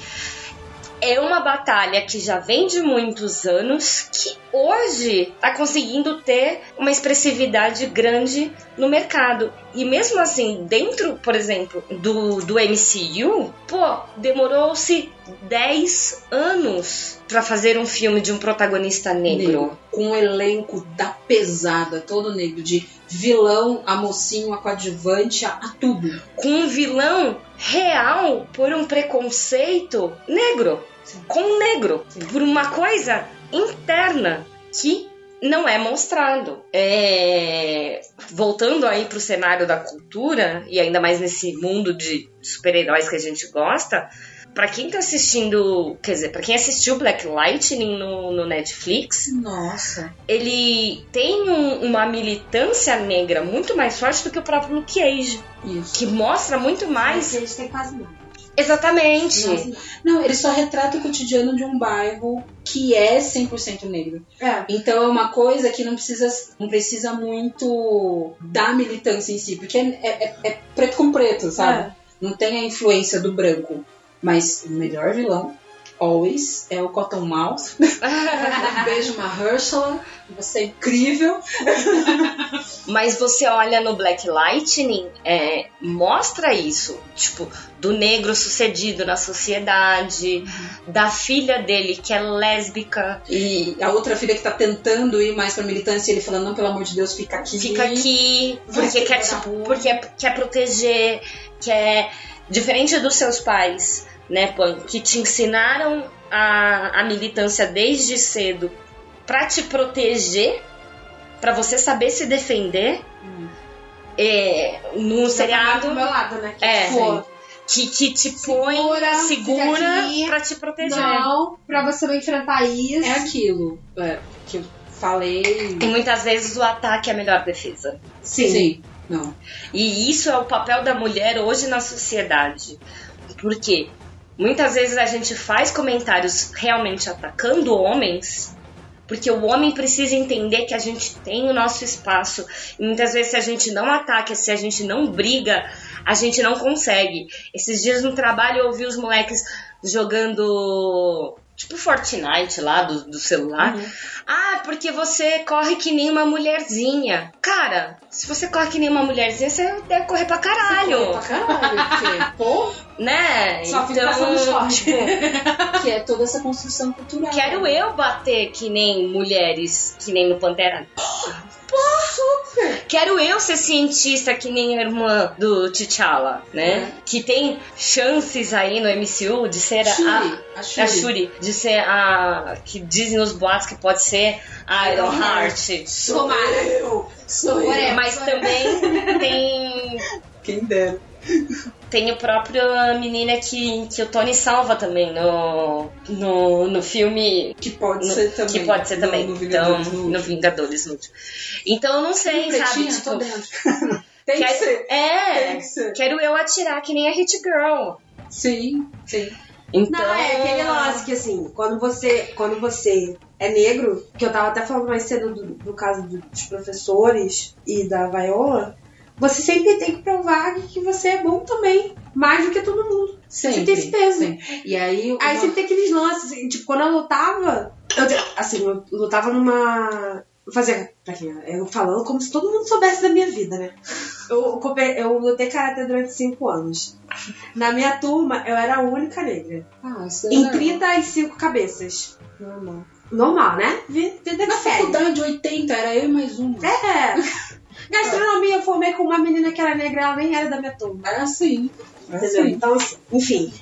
é uma batalha que já vem de muitos anos, que hoje tá conseguindo ter uma expressividade grande no mercado. E mesmo assim, dentro, por exemplo, do, do MCU, pô, demorou-se 10 anos pra fazer um filme de um protagonista negro. Com um elenco da pesada, todo negro. De vilão a mocinho, a coadjuvante, a, a tudo. com um vilão real por um preconceito negro. Com um negro. Por uma coisa interna que não é mostrado. É, Voltando aí pro cenário da cultura, e ainda mais nesse mundo de super-heróis que a gente gosta, pra quem tá assistindo, quer dizer, pra quem assistiu Black Lightning no, no Netflix, Nossa. ele tem um- uma militância negra muito mais forte do que o próprio Luke Cage Isso. que mostra muito mais. Mas eles têm quase nada. Exatamente. Nada. Não, ele só retrata o cotidiano de um bairro que é 100% negro. É. Então é uma coisa que não precisa, não precisa muito da militância em si, porque é, é- é preto com preto, sabe? Não tem a influência do branco. Mas o melhor vilão, always, é o Cottonmouth. um beijo, Mahershala. Você é incrível. Mas você olha no Black Lightning, é, mostra isso. Tipo, do negro sucedido na sociedade, da filha dele que é lésbica E a outra filha que tá tentando ir mais pra militância, ele falando, não, pelo amor de Deus, fica aqui. fica aqui porque quer, tipo, porque quer proteger, quer. Diferente dos seus pais, né, Pan, que te ensinaram a, a militância desde cedo pra te proteger, pra você saber se defender. Hum. É, no Você tá seriado do meu lado, né? Que, É, tipo, que, que te põe Segura, segura aqui. pra te proteger. Não, pra você não enfrentar isso. É aquilo é, que eu falei. E muitas vezes o ataque é a melhor defesa. Sim. Não. E isso é o papel da mulher hoje na sociedade. Porque muitas vezes a gente faz comentários realmente atacando homens, porque o homem precisa entender que a gente tem o nosso espaço. E muitas vezes, se a gente não ataca, se a gente não briga, a gente não consegue. Esses dias no trabalho eu ouvi os moleques jogando tipo Fortnite lá do, do celular. Ah, porque você corre que nem uma mulherzinha. Cara, se você corre que nem uma mulherzinha, você deve correr pra caralho. Pra caralho, porque, pô, Né? só fica passando short. tipo, que é toda essa construção cultural. quero eu bater que nem mulheres, que nem no Pantera. Super! Quero eu ser cientista que nem a irmã do T'Challa, né? Que tem chances aí no MCU de ser Shuri, a, a a Shuri. Shuri, de ser a que dizem nos boatos que pode ser a Iron Heart. Sou eu! Sou eu! Mas também tem Quem dera. Tem o próprio menina que, que o Tony salva também no, no, no filme Que pode no- ser também. que pode ser no- também. No, então, Vingadores, no, no Vingadores no último. Então eu não sei, sabe? Pretinha, Tipo, tô dentro. Tem que quero- ser. É, Tem que ser. quero eu atirar que nem a Hit Girl. Sim, sim. Então, Não, é aquele lance que assim, quando você, quando você é negro, que eu tava até falando mais cedo do, do caso do- dos professores e da Viola, você sempre tem que provar que você é bom também, mais do que todo mundo. Sempre. Você tem esse peso. sempre. E aí, Aí uma- sempre tem aqueles lances, tipo, quando eu lutava, eu, assim, eu lutava numa. Fazia. Pra quem? Eu falando como se todo mundo soubesse da minha vida, né? Eu, eu lutei karatê durante 5 anos. Na minha turma, eu era a única negra. Ah, isso é Em normal. 35 cabeças. Normal. Normal, né? Vi- Vida que Na segue. faculdade, 80, era eu e mais uma. É. Gastronomia, eu formei com uma menina que era negra, ela nem era da minha turma. Era assim. Entendeu? assim. Então, assim, enfim.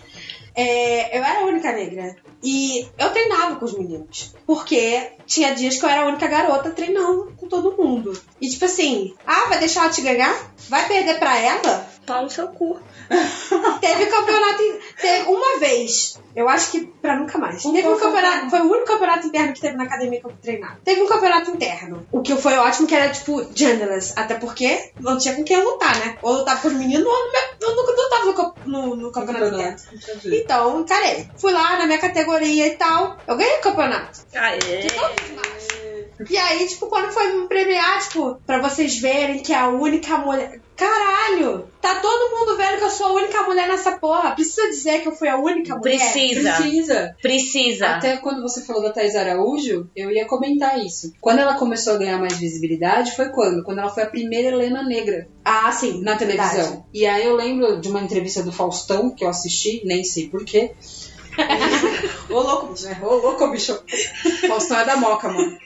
É, eu era a única negra. E eu treinava com os meninos. Porque tinha dias que eu era a única garota treinando com todo mundo. E tipo assim, ah, vai deixar ela te ganhar? Vai perder pra ela? Pau no seu cu. Teve campeonato. Teve uma vez. Eu acho que pra nunca mais. Um Teve um campeonato. Foi o único campeonato interno que teve na academia que eu treinava. Teve um campeonato interno. O que foi ótimo, que era tipo genderless. Até porque não tinha com quem lutar, né? Ou lutar com os meninos, ou eu nunca lutava no, no, no campeonato interno. Então, encarei. Fui lá na minha categoria e tal. Eu ganhei o campeonato. Aê. E aí, tipo, quando foi me premiar, tipo, pra vocês verem que é a única mulher. Caralho! Tá todo mundo vendo que eu sou a única mulher nessa porra. Precisa dizer que eu fui a única mulher? Precisa. Precisa. Precisa. Até quando você falou da Thais Araújo, eu ia comentar isso. Quando ela começou a ganhar mais visibilidade, foi quando? Quando ela foi a primeira Helena Negra Ah, sim. na televisão. Verdade. E aí eu lembro de uma entrevista do Faustão, que eu assisti, nem sei porquê. Ô louco, bicho. Ô louco, bicho. Faustão é da Moca, mano.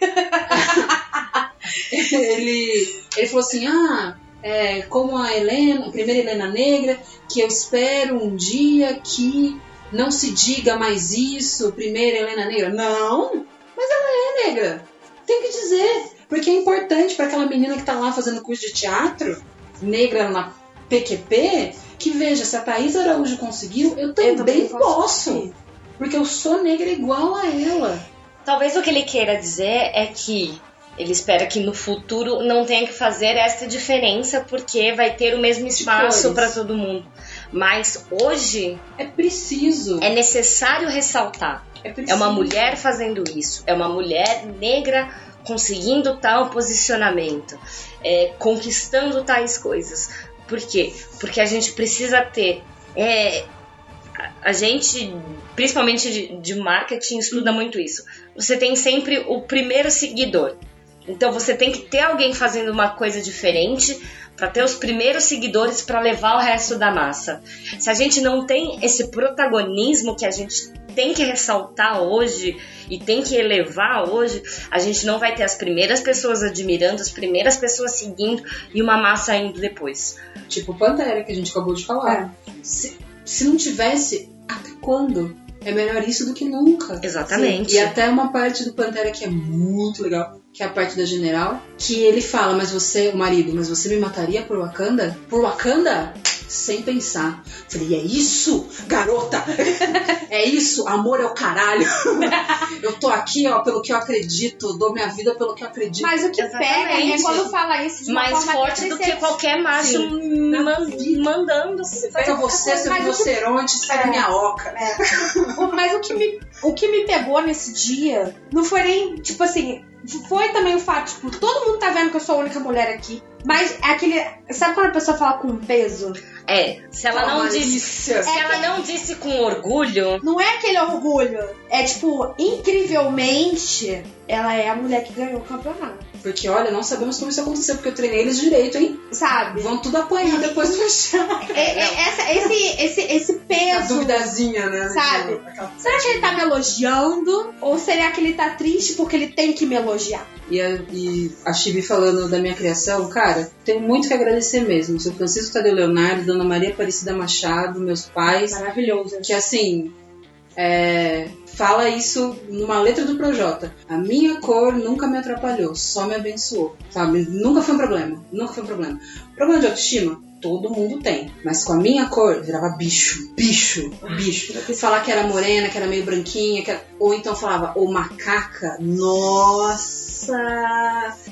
ele, ele falou assim: ah, é, como a Helena, a primeira Helena Negra, que eu espero um dia que não se diga mais isso, primeira Helena Negra. Não, mas ela é negra. Tem que dizer. Porque é importante para aquela menina que tá lá fazendo curso de teatro, negra na PQP, que veja, se a Thaís Araújo conseguiu, eu também, também posso conseguir. Porque eu sou negra igual a ela. Talvez o que ele queira dizer é que ele espera que no futuro não tenha que fazer essa diferença porque vai ter o mesmo espaço para todo mundo. Mas hoje É preciso. é necessário ressaltar. É, preciso. É uma mulher fazendo isso. É uma mulher negra conseguindo tal posicionamento, é, conquistando tais coisas. Por quê? Porque a gente precisa ter. é, a- gente, principalmente de, de marketing, estuda muito isso. Você tem sempre o primeiro seguidor. Então você tem que ter alguém fazendo uma coisa diferente para ter os primeiros seguidores para levar o resto da massa. Se a gente não tem esse protagonismo que a gente tem que ressaltar hoje e tem que elevar hoje, a gente não vai ter as primeiras pessoas admirando, as primeiras pessoas seguindo e uma massa indo depois. Tipo Pantera, que a gente acabou de falar. Se, se não tivesse, até quando? É melhor isso do que nunca. Exatamente. Sim, E até uma parte do Pantera que é muito legal, que é a parte da general, que ele fala, mas você, o marido, mas você me mataria por Wakanda? Por Wakanda? Sem pensar. Falei, é isso, garota? é isso, amor é o caralho. eu tô aqui, ó, pelo que eu acredito, dou minha vida pelo que eu acredito. Mas o que Exatamente. pega é quando fala isso de uma Mais forma forte do que qualquer macho man- mandando. Pega você, seu o que- rinoceronte, sai da É. minha oca. O- Mas o que, me, o que me pegou nesse dia não foi nem, tipo assim, foi também o fato, tipo, todo mundo tá vendo que eu sou a única mulher aqui. Mas é aquele. Sabe quando a pessoa fala com peso? É, se ela não disse. Se ela não disse com orgulho, Não é aquele orgulho. É tipo, incrivelmente, ela é a mulher que ganhou o campeonato. Porque, olha, não sabemos como isso aconteceu, porque eu treinei eles direito, hein? Sabe? Vão tudo apanhar depois do chão. É- é- essa- esse, esse, esse A peso. duvidazinha, né? Sabe? Aquela- Será que ele tá me elogiando? Ou será que ele tá triste porque ele tem que me elogiar? E a, e a Chibi falando da minha criação, cara, tenho muito que agradecer mesmo. Seu Francisco Tadeu Leonardo, Dona Maria Aparecida Machado, meus pais, Maravilhoso. que assim, é, fala isso numa letra do Projota. A minha cor nunca me atrapalhou, só me abençoou, sabe? Nunca foi um problema, nunca foi um problema. Problema de autoestima? Todo mundo tem, mas com a minha cor virava bicho, bicho, bicho. Falar que era morena, que era meio branquinha, que era- ou então falava ou macaca, nossa!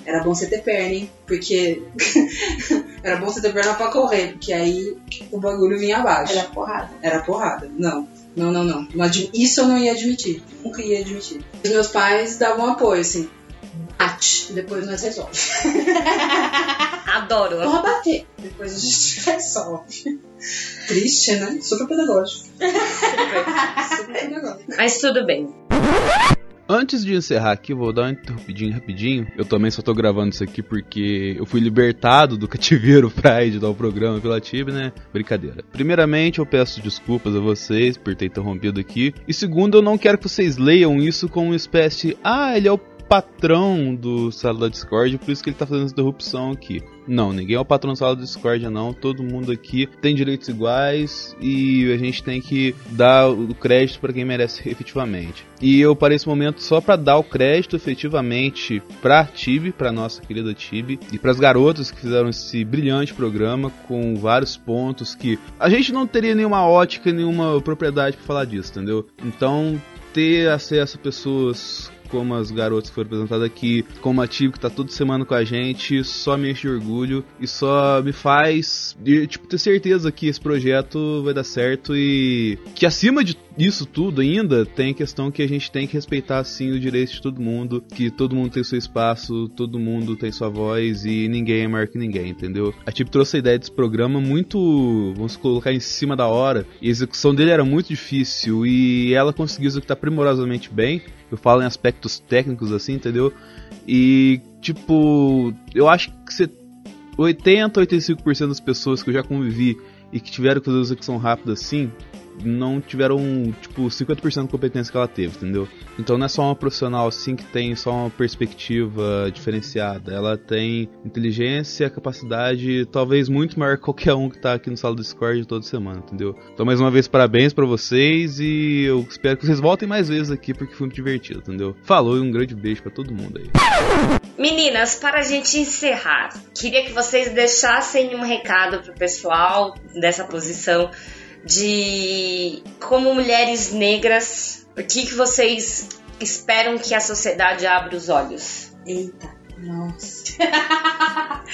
Era bom você ter perna, hein? Porque era bom você ter perna pra correr, porque aí o bagulho vinha abaixo. Era porrada. Era porrada. Não. Não, não, não. Isso eu não ia admitir. Nunca ia admitir. Os meus pais davam apoio, assim. Bate. Depois nós resolve. adoro. Pode bater. Depois a gente resolve. Triste, né? Super pedagógico. Super pedagógico. Mas tudo bem. Antes de encerrar aqui, vou dar uma interrompidinha rapidinho. Eu também só tô gravando isso aqui porque eu fui libertado do cativeiro pra editar o programa pela TIB, né? Brincadeira. Primeiramente, eu peço desculpas a vocês por ter interrompido aqui. E segundo, eu não quero que vocês leiam isso como uma espécie de, ah, ele é o patrão do sala da Discord, por isso que ele tá fazendo essa interrupção aqui. Não, ninguém é o patrão do sala da Discord, não. Todo mundo aqui tem direitos iguais e a gente tem que dar o crédito para quem merece efetivamente. E eu parei esse momento só para dar o crédito efetivamente pra Tibi, pra nossa querida Tibi, e pras garotas que fizeram esse brilhante programa com vários pontos que a gente não teria nenhuma ótica, nenhuma propriedade para falar disso, entendeu? Então, ter acesso a pessoas como as garotas que foram apresentadas aqui, como a Tibi que tá toda semana com a gente, só me enche de orgulho e só me faz tipo, ter certeza que esse projeto vai dar certo e que acima de isso tudo ainda tem a questão que a gente tem que respeitar sim o direito de todo mundo, que todo mundo tem seu espaço, todo mundo tem sua voz e ninguém é maior que ninguém, entendeu? A Tibi trouxe a ideia desse programa muito, vamos colocar em cima da hora, e a execução dele era muito difícil e ela conseguiu executar primorosamente bem. Eu falo em aspectos técnicos assim, entendeu? E tipo, eu acho que você 80, 85% das pessoas que eu já convivi e que tiveram que fazer execução rápida assim, não tiveram, tipo, 50% da competência que ela teve, entendeu? Então não é só uma profissional assim que tem só uma perspectiva diferenciada. Ela tem inteligência, capacidade, talvez muito maior que qualquer um que tá aqui no sala do Discord toda semana, entendeu? Então mais uma vez parabéns para vocês e eu espero que vocês voltem mais vezes aqui porque foi muito divertido, entendeu? Falou e um grande beijo para todo mundo aí. Meninas, para a gente encerrar, queria que vocês deixassem um recado pro pessoal dessa posição de como mulheres negras, o que, que vocês esperam que a sociedade abra os olhos. Eita. Nossa.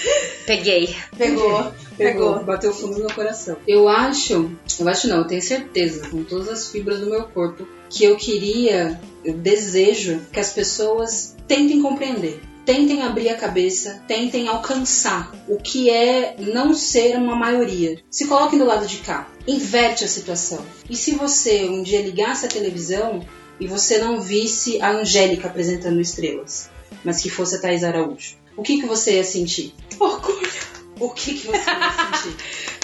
Peguei. Pegou. Pegou. Bateu fundo no meu coração. Eu acho, eu acho não, eu tenho certeza, com todas as fibras do meu corpo, que eu queria, eu desejo que as pessoas tentem compreender. Tentem abrir a cabeça, tentem alcançar o que é não ser uma maioria. Se coloquem do lado de cá, inverte a situação. E se você um dia ligasse a televisão e você não visse a Angélica apresentando estrelas, mas que fosse a Thais Araújo, o que, que você ia sentir? Orgulho! O que, que você ia sentir?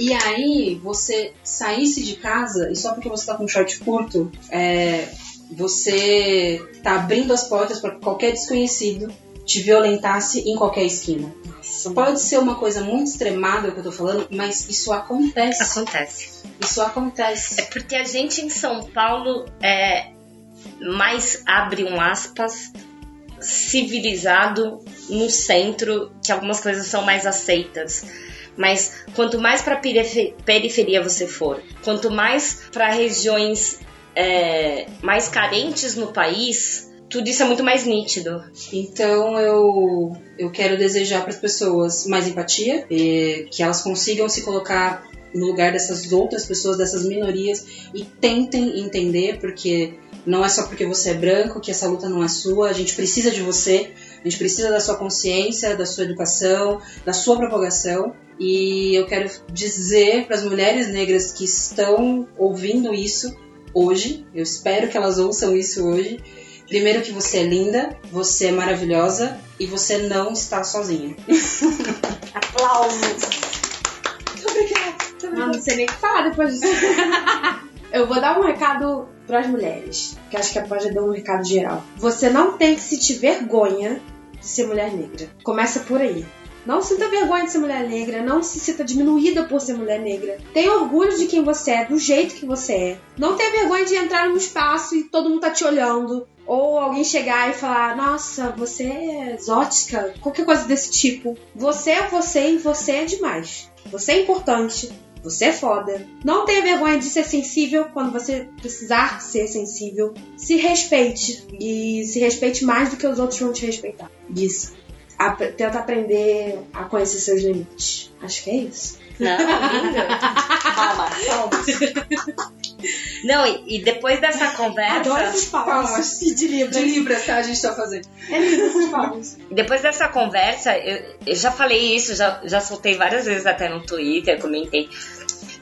E aí, você saísse de casa e só porque você tá com um short curto, é, você tá abrindo as portas para qualquer desconhecido te violentasse em qualquer esquina. Pode ser uma coisa muito extremada o que eu tô falando, mas isso acontece. Acontece. Isso acontece. É porque a gente em São Paulo é mais abre um aspas civilizado no centro, que algumas coisas são mais aceitas. Mas quanto mais para periferia você for, quanto mais para regiões é, mais carentes no país, tudo isso é muito mais nítido. Então eu, eu quero desejar para as pessoas mais empatia, que elas consigam se colocar no lugar dessas outras pessoas, dessas minorias e tentem entender, porque não é só porque você é branco que essa luta não é sua, a gente precisa de você, a gente precisa da sua consciência, da sua educação, da sua propagação. E eu quero dizer para as mulheres negras que estão ouvindo isso hoje, eu espero que elas ouçam isso hoje. Primeiro que você é linda, você é maravilhosa e você não está sozinha. Aplausos. Muito obrigada. Não, não sei nem o que falar depois disso. Eu vou dar um recado para as mulheres, que acho que pode dar um recado geral. Você não tem que sentir vergonha de ser mulher negra. Começa por aí. Não sinta vergonha de ser mulher negra, não se sinta diminuída por ser mulher negra. Tenha orgulho de quem você é, do jeito que você é. Não tenha vergonha de entrar num espaço e todo mundo tá te olhando. Ou alguém chegar e falar, nossa, você é exótica, qualquer coisa desse tipo. Você é você e você é demais. Você é importante. Você é foda. Não tenha vergonha de ser sensível quando você precisar ser sensível. Se respeite. E se respeite mais do que os outros vão te respeitar. Isso. Ap- tenta aprender a conhecer seus limites. Acho que é isso. Não, linda. Palma, palma. Não, e, e depois dessa conversa. Adoro essas palmas. E de Libras. De Libras, tá? A gente tá fazendo. É lindo essas palmas. Depois dessa conversa, eu, eu já falei isso, já, já soltei várias vezes até no Twitter, comentei.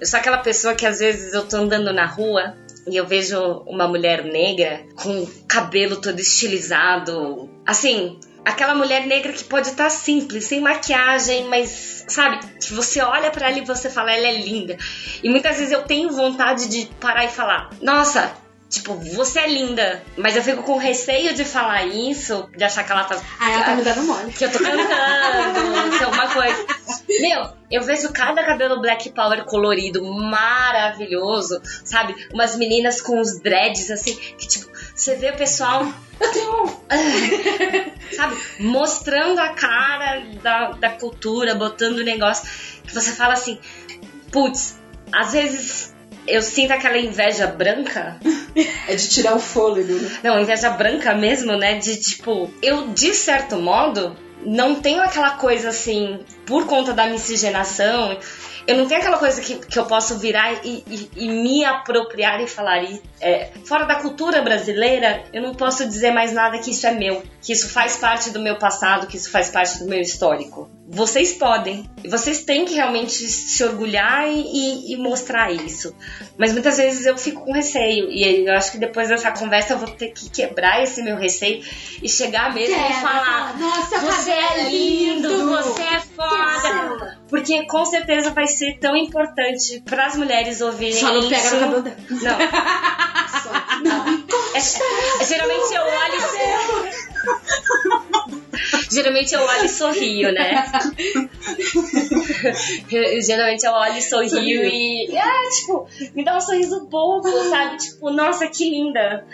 Eu sou aquela pessoa que às vezes eu tô andando na rua e eu vejo uma mulher negra com o cabelo todo estilizado. Assim, aquela mulher negra que pode estar simples, sem maquiagem, mas sabe, que você olha pra ela e você fala, ela é linda. E muitas vezes eu tenho vontade de parar e falar, nossa, tipo, você é linda, mas eu fico com receio de falar isso, de achar que ela tá Ah, ela tá me dando mole. que eu tô cantando, que é uma coisa. Meu, eu vejo cada cabelo Black Power colorido, maravilhoso, sabe? Umas meninas com os dreads, assim, que tipo, você vê o pessoal. Eu tenho um. sabe? Mostrando a cara da, da cultura, botando o negócio. Que você fala assim, putz, às vezes eu sinto aquela inveja branca. É de tirar o fôlego, né? Não, inveja branca mesmo, né? De tipo, eu de certo modo não tenho aquela coisa assim, por conta da miscigenação, eu não tenho aquela coisa que, que eu posso virar e, e- e me apropriar e falar. E, é, fora da cultura brasileira, eu não posso dizer mais nada que isso é meu, que isso faz parte do meu passado, que isso faz parte do meu histórico. Vocês podem, vocês têm que realmente se orgulhar e, e- mostrar isso. Mas muitas vezes eu fico com receio, e eu acho que depois dessa conversa eu vou ter que quebrar esse meu receio e chegar mesmo e falar. Nossa, Você é lindo, você é foda. Porque com certeza vai ser tão importante para as mulheres ouvirem Só não pega no cabelo dela. Não. É- é- geralmente eu olho e Geralmente eu olho e sorrio, né? Eu- geralmente eu olho e sorrio e. Ah, tipo, me dá um sorriso bobo, sabe? Tipo, nossa, que linda,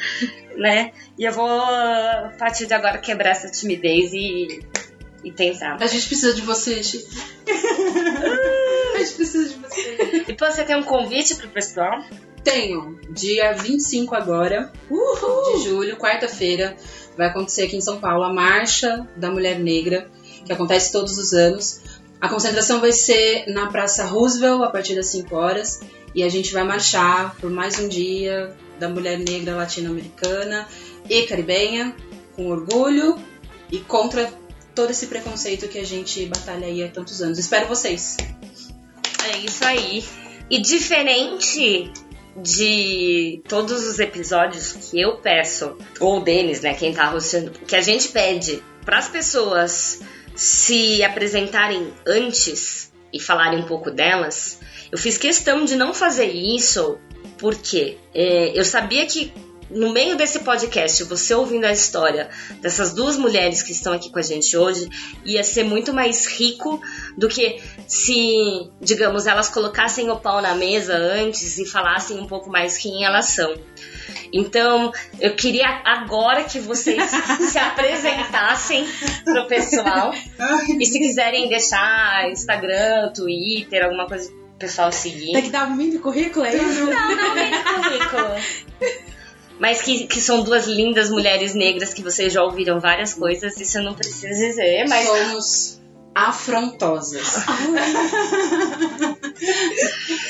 né? E eu vou, a partir de agora, quebrar essa timidez e, e tentar. A gente precisa de você, Chico. A gente precisa de você. E você tem um convite pro pessoal? Tenho, dia 25 agora, de julho, quarta-feira, vai acontecer aqui em São Paulo a Marcha da Mulher Negra, que acontece todos os anos. A concentração vai ser na Praça Roosevelt a partir das 5 horas e a gente vai marchar por mais um dia da mulher negra latino-americana e caribenha, com orgulho e contra todo esse preconceito que a gente batalha aí há tantos anos. Espero vocês! É isso aí. E diferente de todos os episódios que eu peço, ou o Denis, né, quem tá rosteando, que a gente pede para as pessoas se apresentarem antes e falarem um pouco delas, eu fiz questão de não fazer isso porque é, eu sabia que no meio desse podcast, você ouvindo a história dessas duas mulheres que estão aqui com a gente hoje, ia ser muito mais rico do que se, digamos, elas colocassem o pau na mesa antes e falassem um pouco mais quem elas são. Então, eu queria agora que vocês se apresentassem pro pessoal. E se quiserem deixar Instagram, Twitter, alguma coisa pro pessoal seguir. Tem que dar um mini currículo aí? Não, não vem no currículo. Mas que, que são duas lindas mulheres negras que vocês já ouviram várias coisas, isso eu não preciso dizer, mas Somos afrontosas.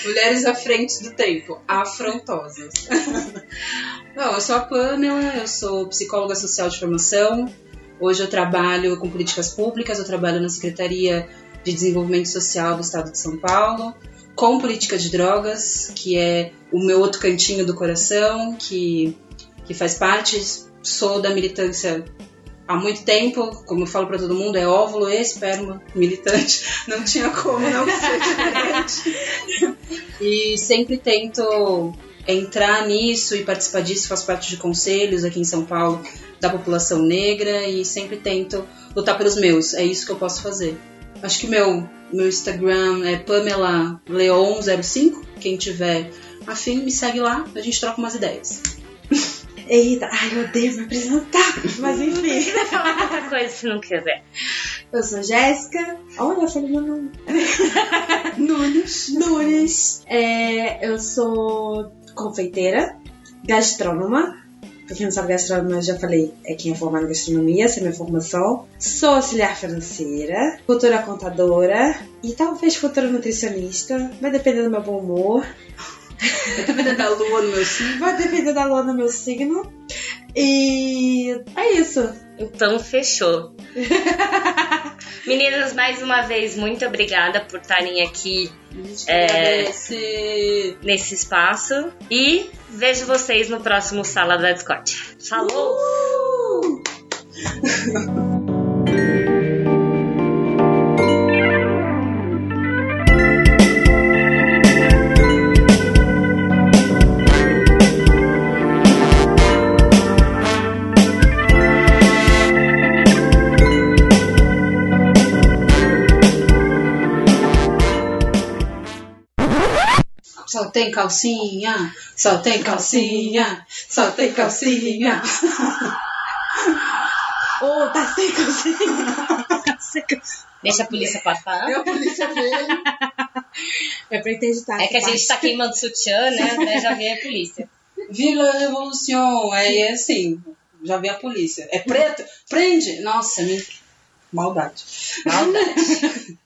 Mulheres à frente do tempo, afrontosas. Não, eu sou a Pamela, eu sou psicóloga social de formação. Hoje eu trabalho com políticas públicas, eu trabalho na Secretaria de Desenvolvimento Social do Estado de São Paulo, com política de drogas, que é o meu outro cantinho do coração, que, que faz parte. Sou da militância há muito tempo, como eu falo para todo mundo, é óvulo e esperma militante, não tinha como não ser diferente. e sempre tento entrar nisso e participar disso, faço parte de conselhos aqui em São Paulo da população negra e sempre tento lutar pelos meus, é isso que eu posso fazer. Acho que meu meu Instagram é Pamela Leon05, quem tiver afim me segue lá, a gente troca umas ideias. Eita, ai, eu odeio me apresentar, mas enfim. falar outra coisa se não quiser. Eu sou Jéssica. Olha, eu falei meu nome. Nunes. Nunes. É, eu sou confeiteira, gastrônoma. Pra quem não sabe, gastrônoma, eu já falei, é quem é formado em gastronomia, essa é minha formação. Sou auxiliar financeira, futura contadora e talvez futura nutricionista. Vai depender do meu bom humor. Vai depender da lua no meu signo. Vai depender da lua no meu signo. E é isso. Então, fechou. Meninas, mais uma vez, muito obrigada por estarem aqui É... nesse espaço. E vejo vocês no próximo Sala da Discord. Falou! Só tem calcinha, só tem calcinha, só tem calcinha. Ô, tá sem calcinha. Deixa a polícia passar. Eu, polícia veio. É pra interditar. É que a gente tá queimando sutiã, né? Já veio a polícia. Vila Revolução. Aí é assim, já vem a polícia. É preto? Prende! Nossa, me... maldade. Maldade.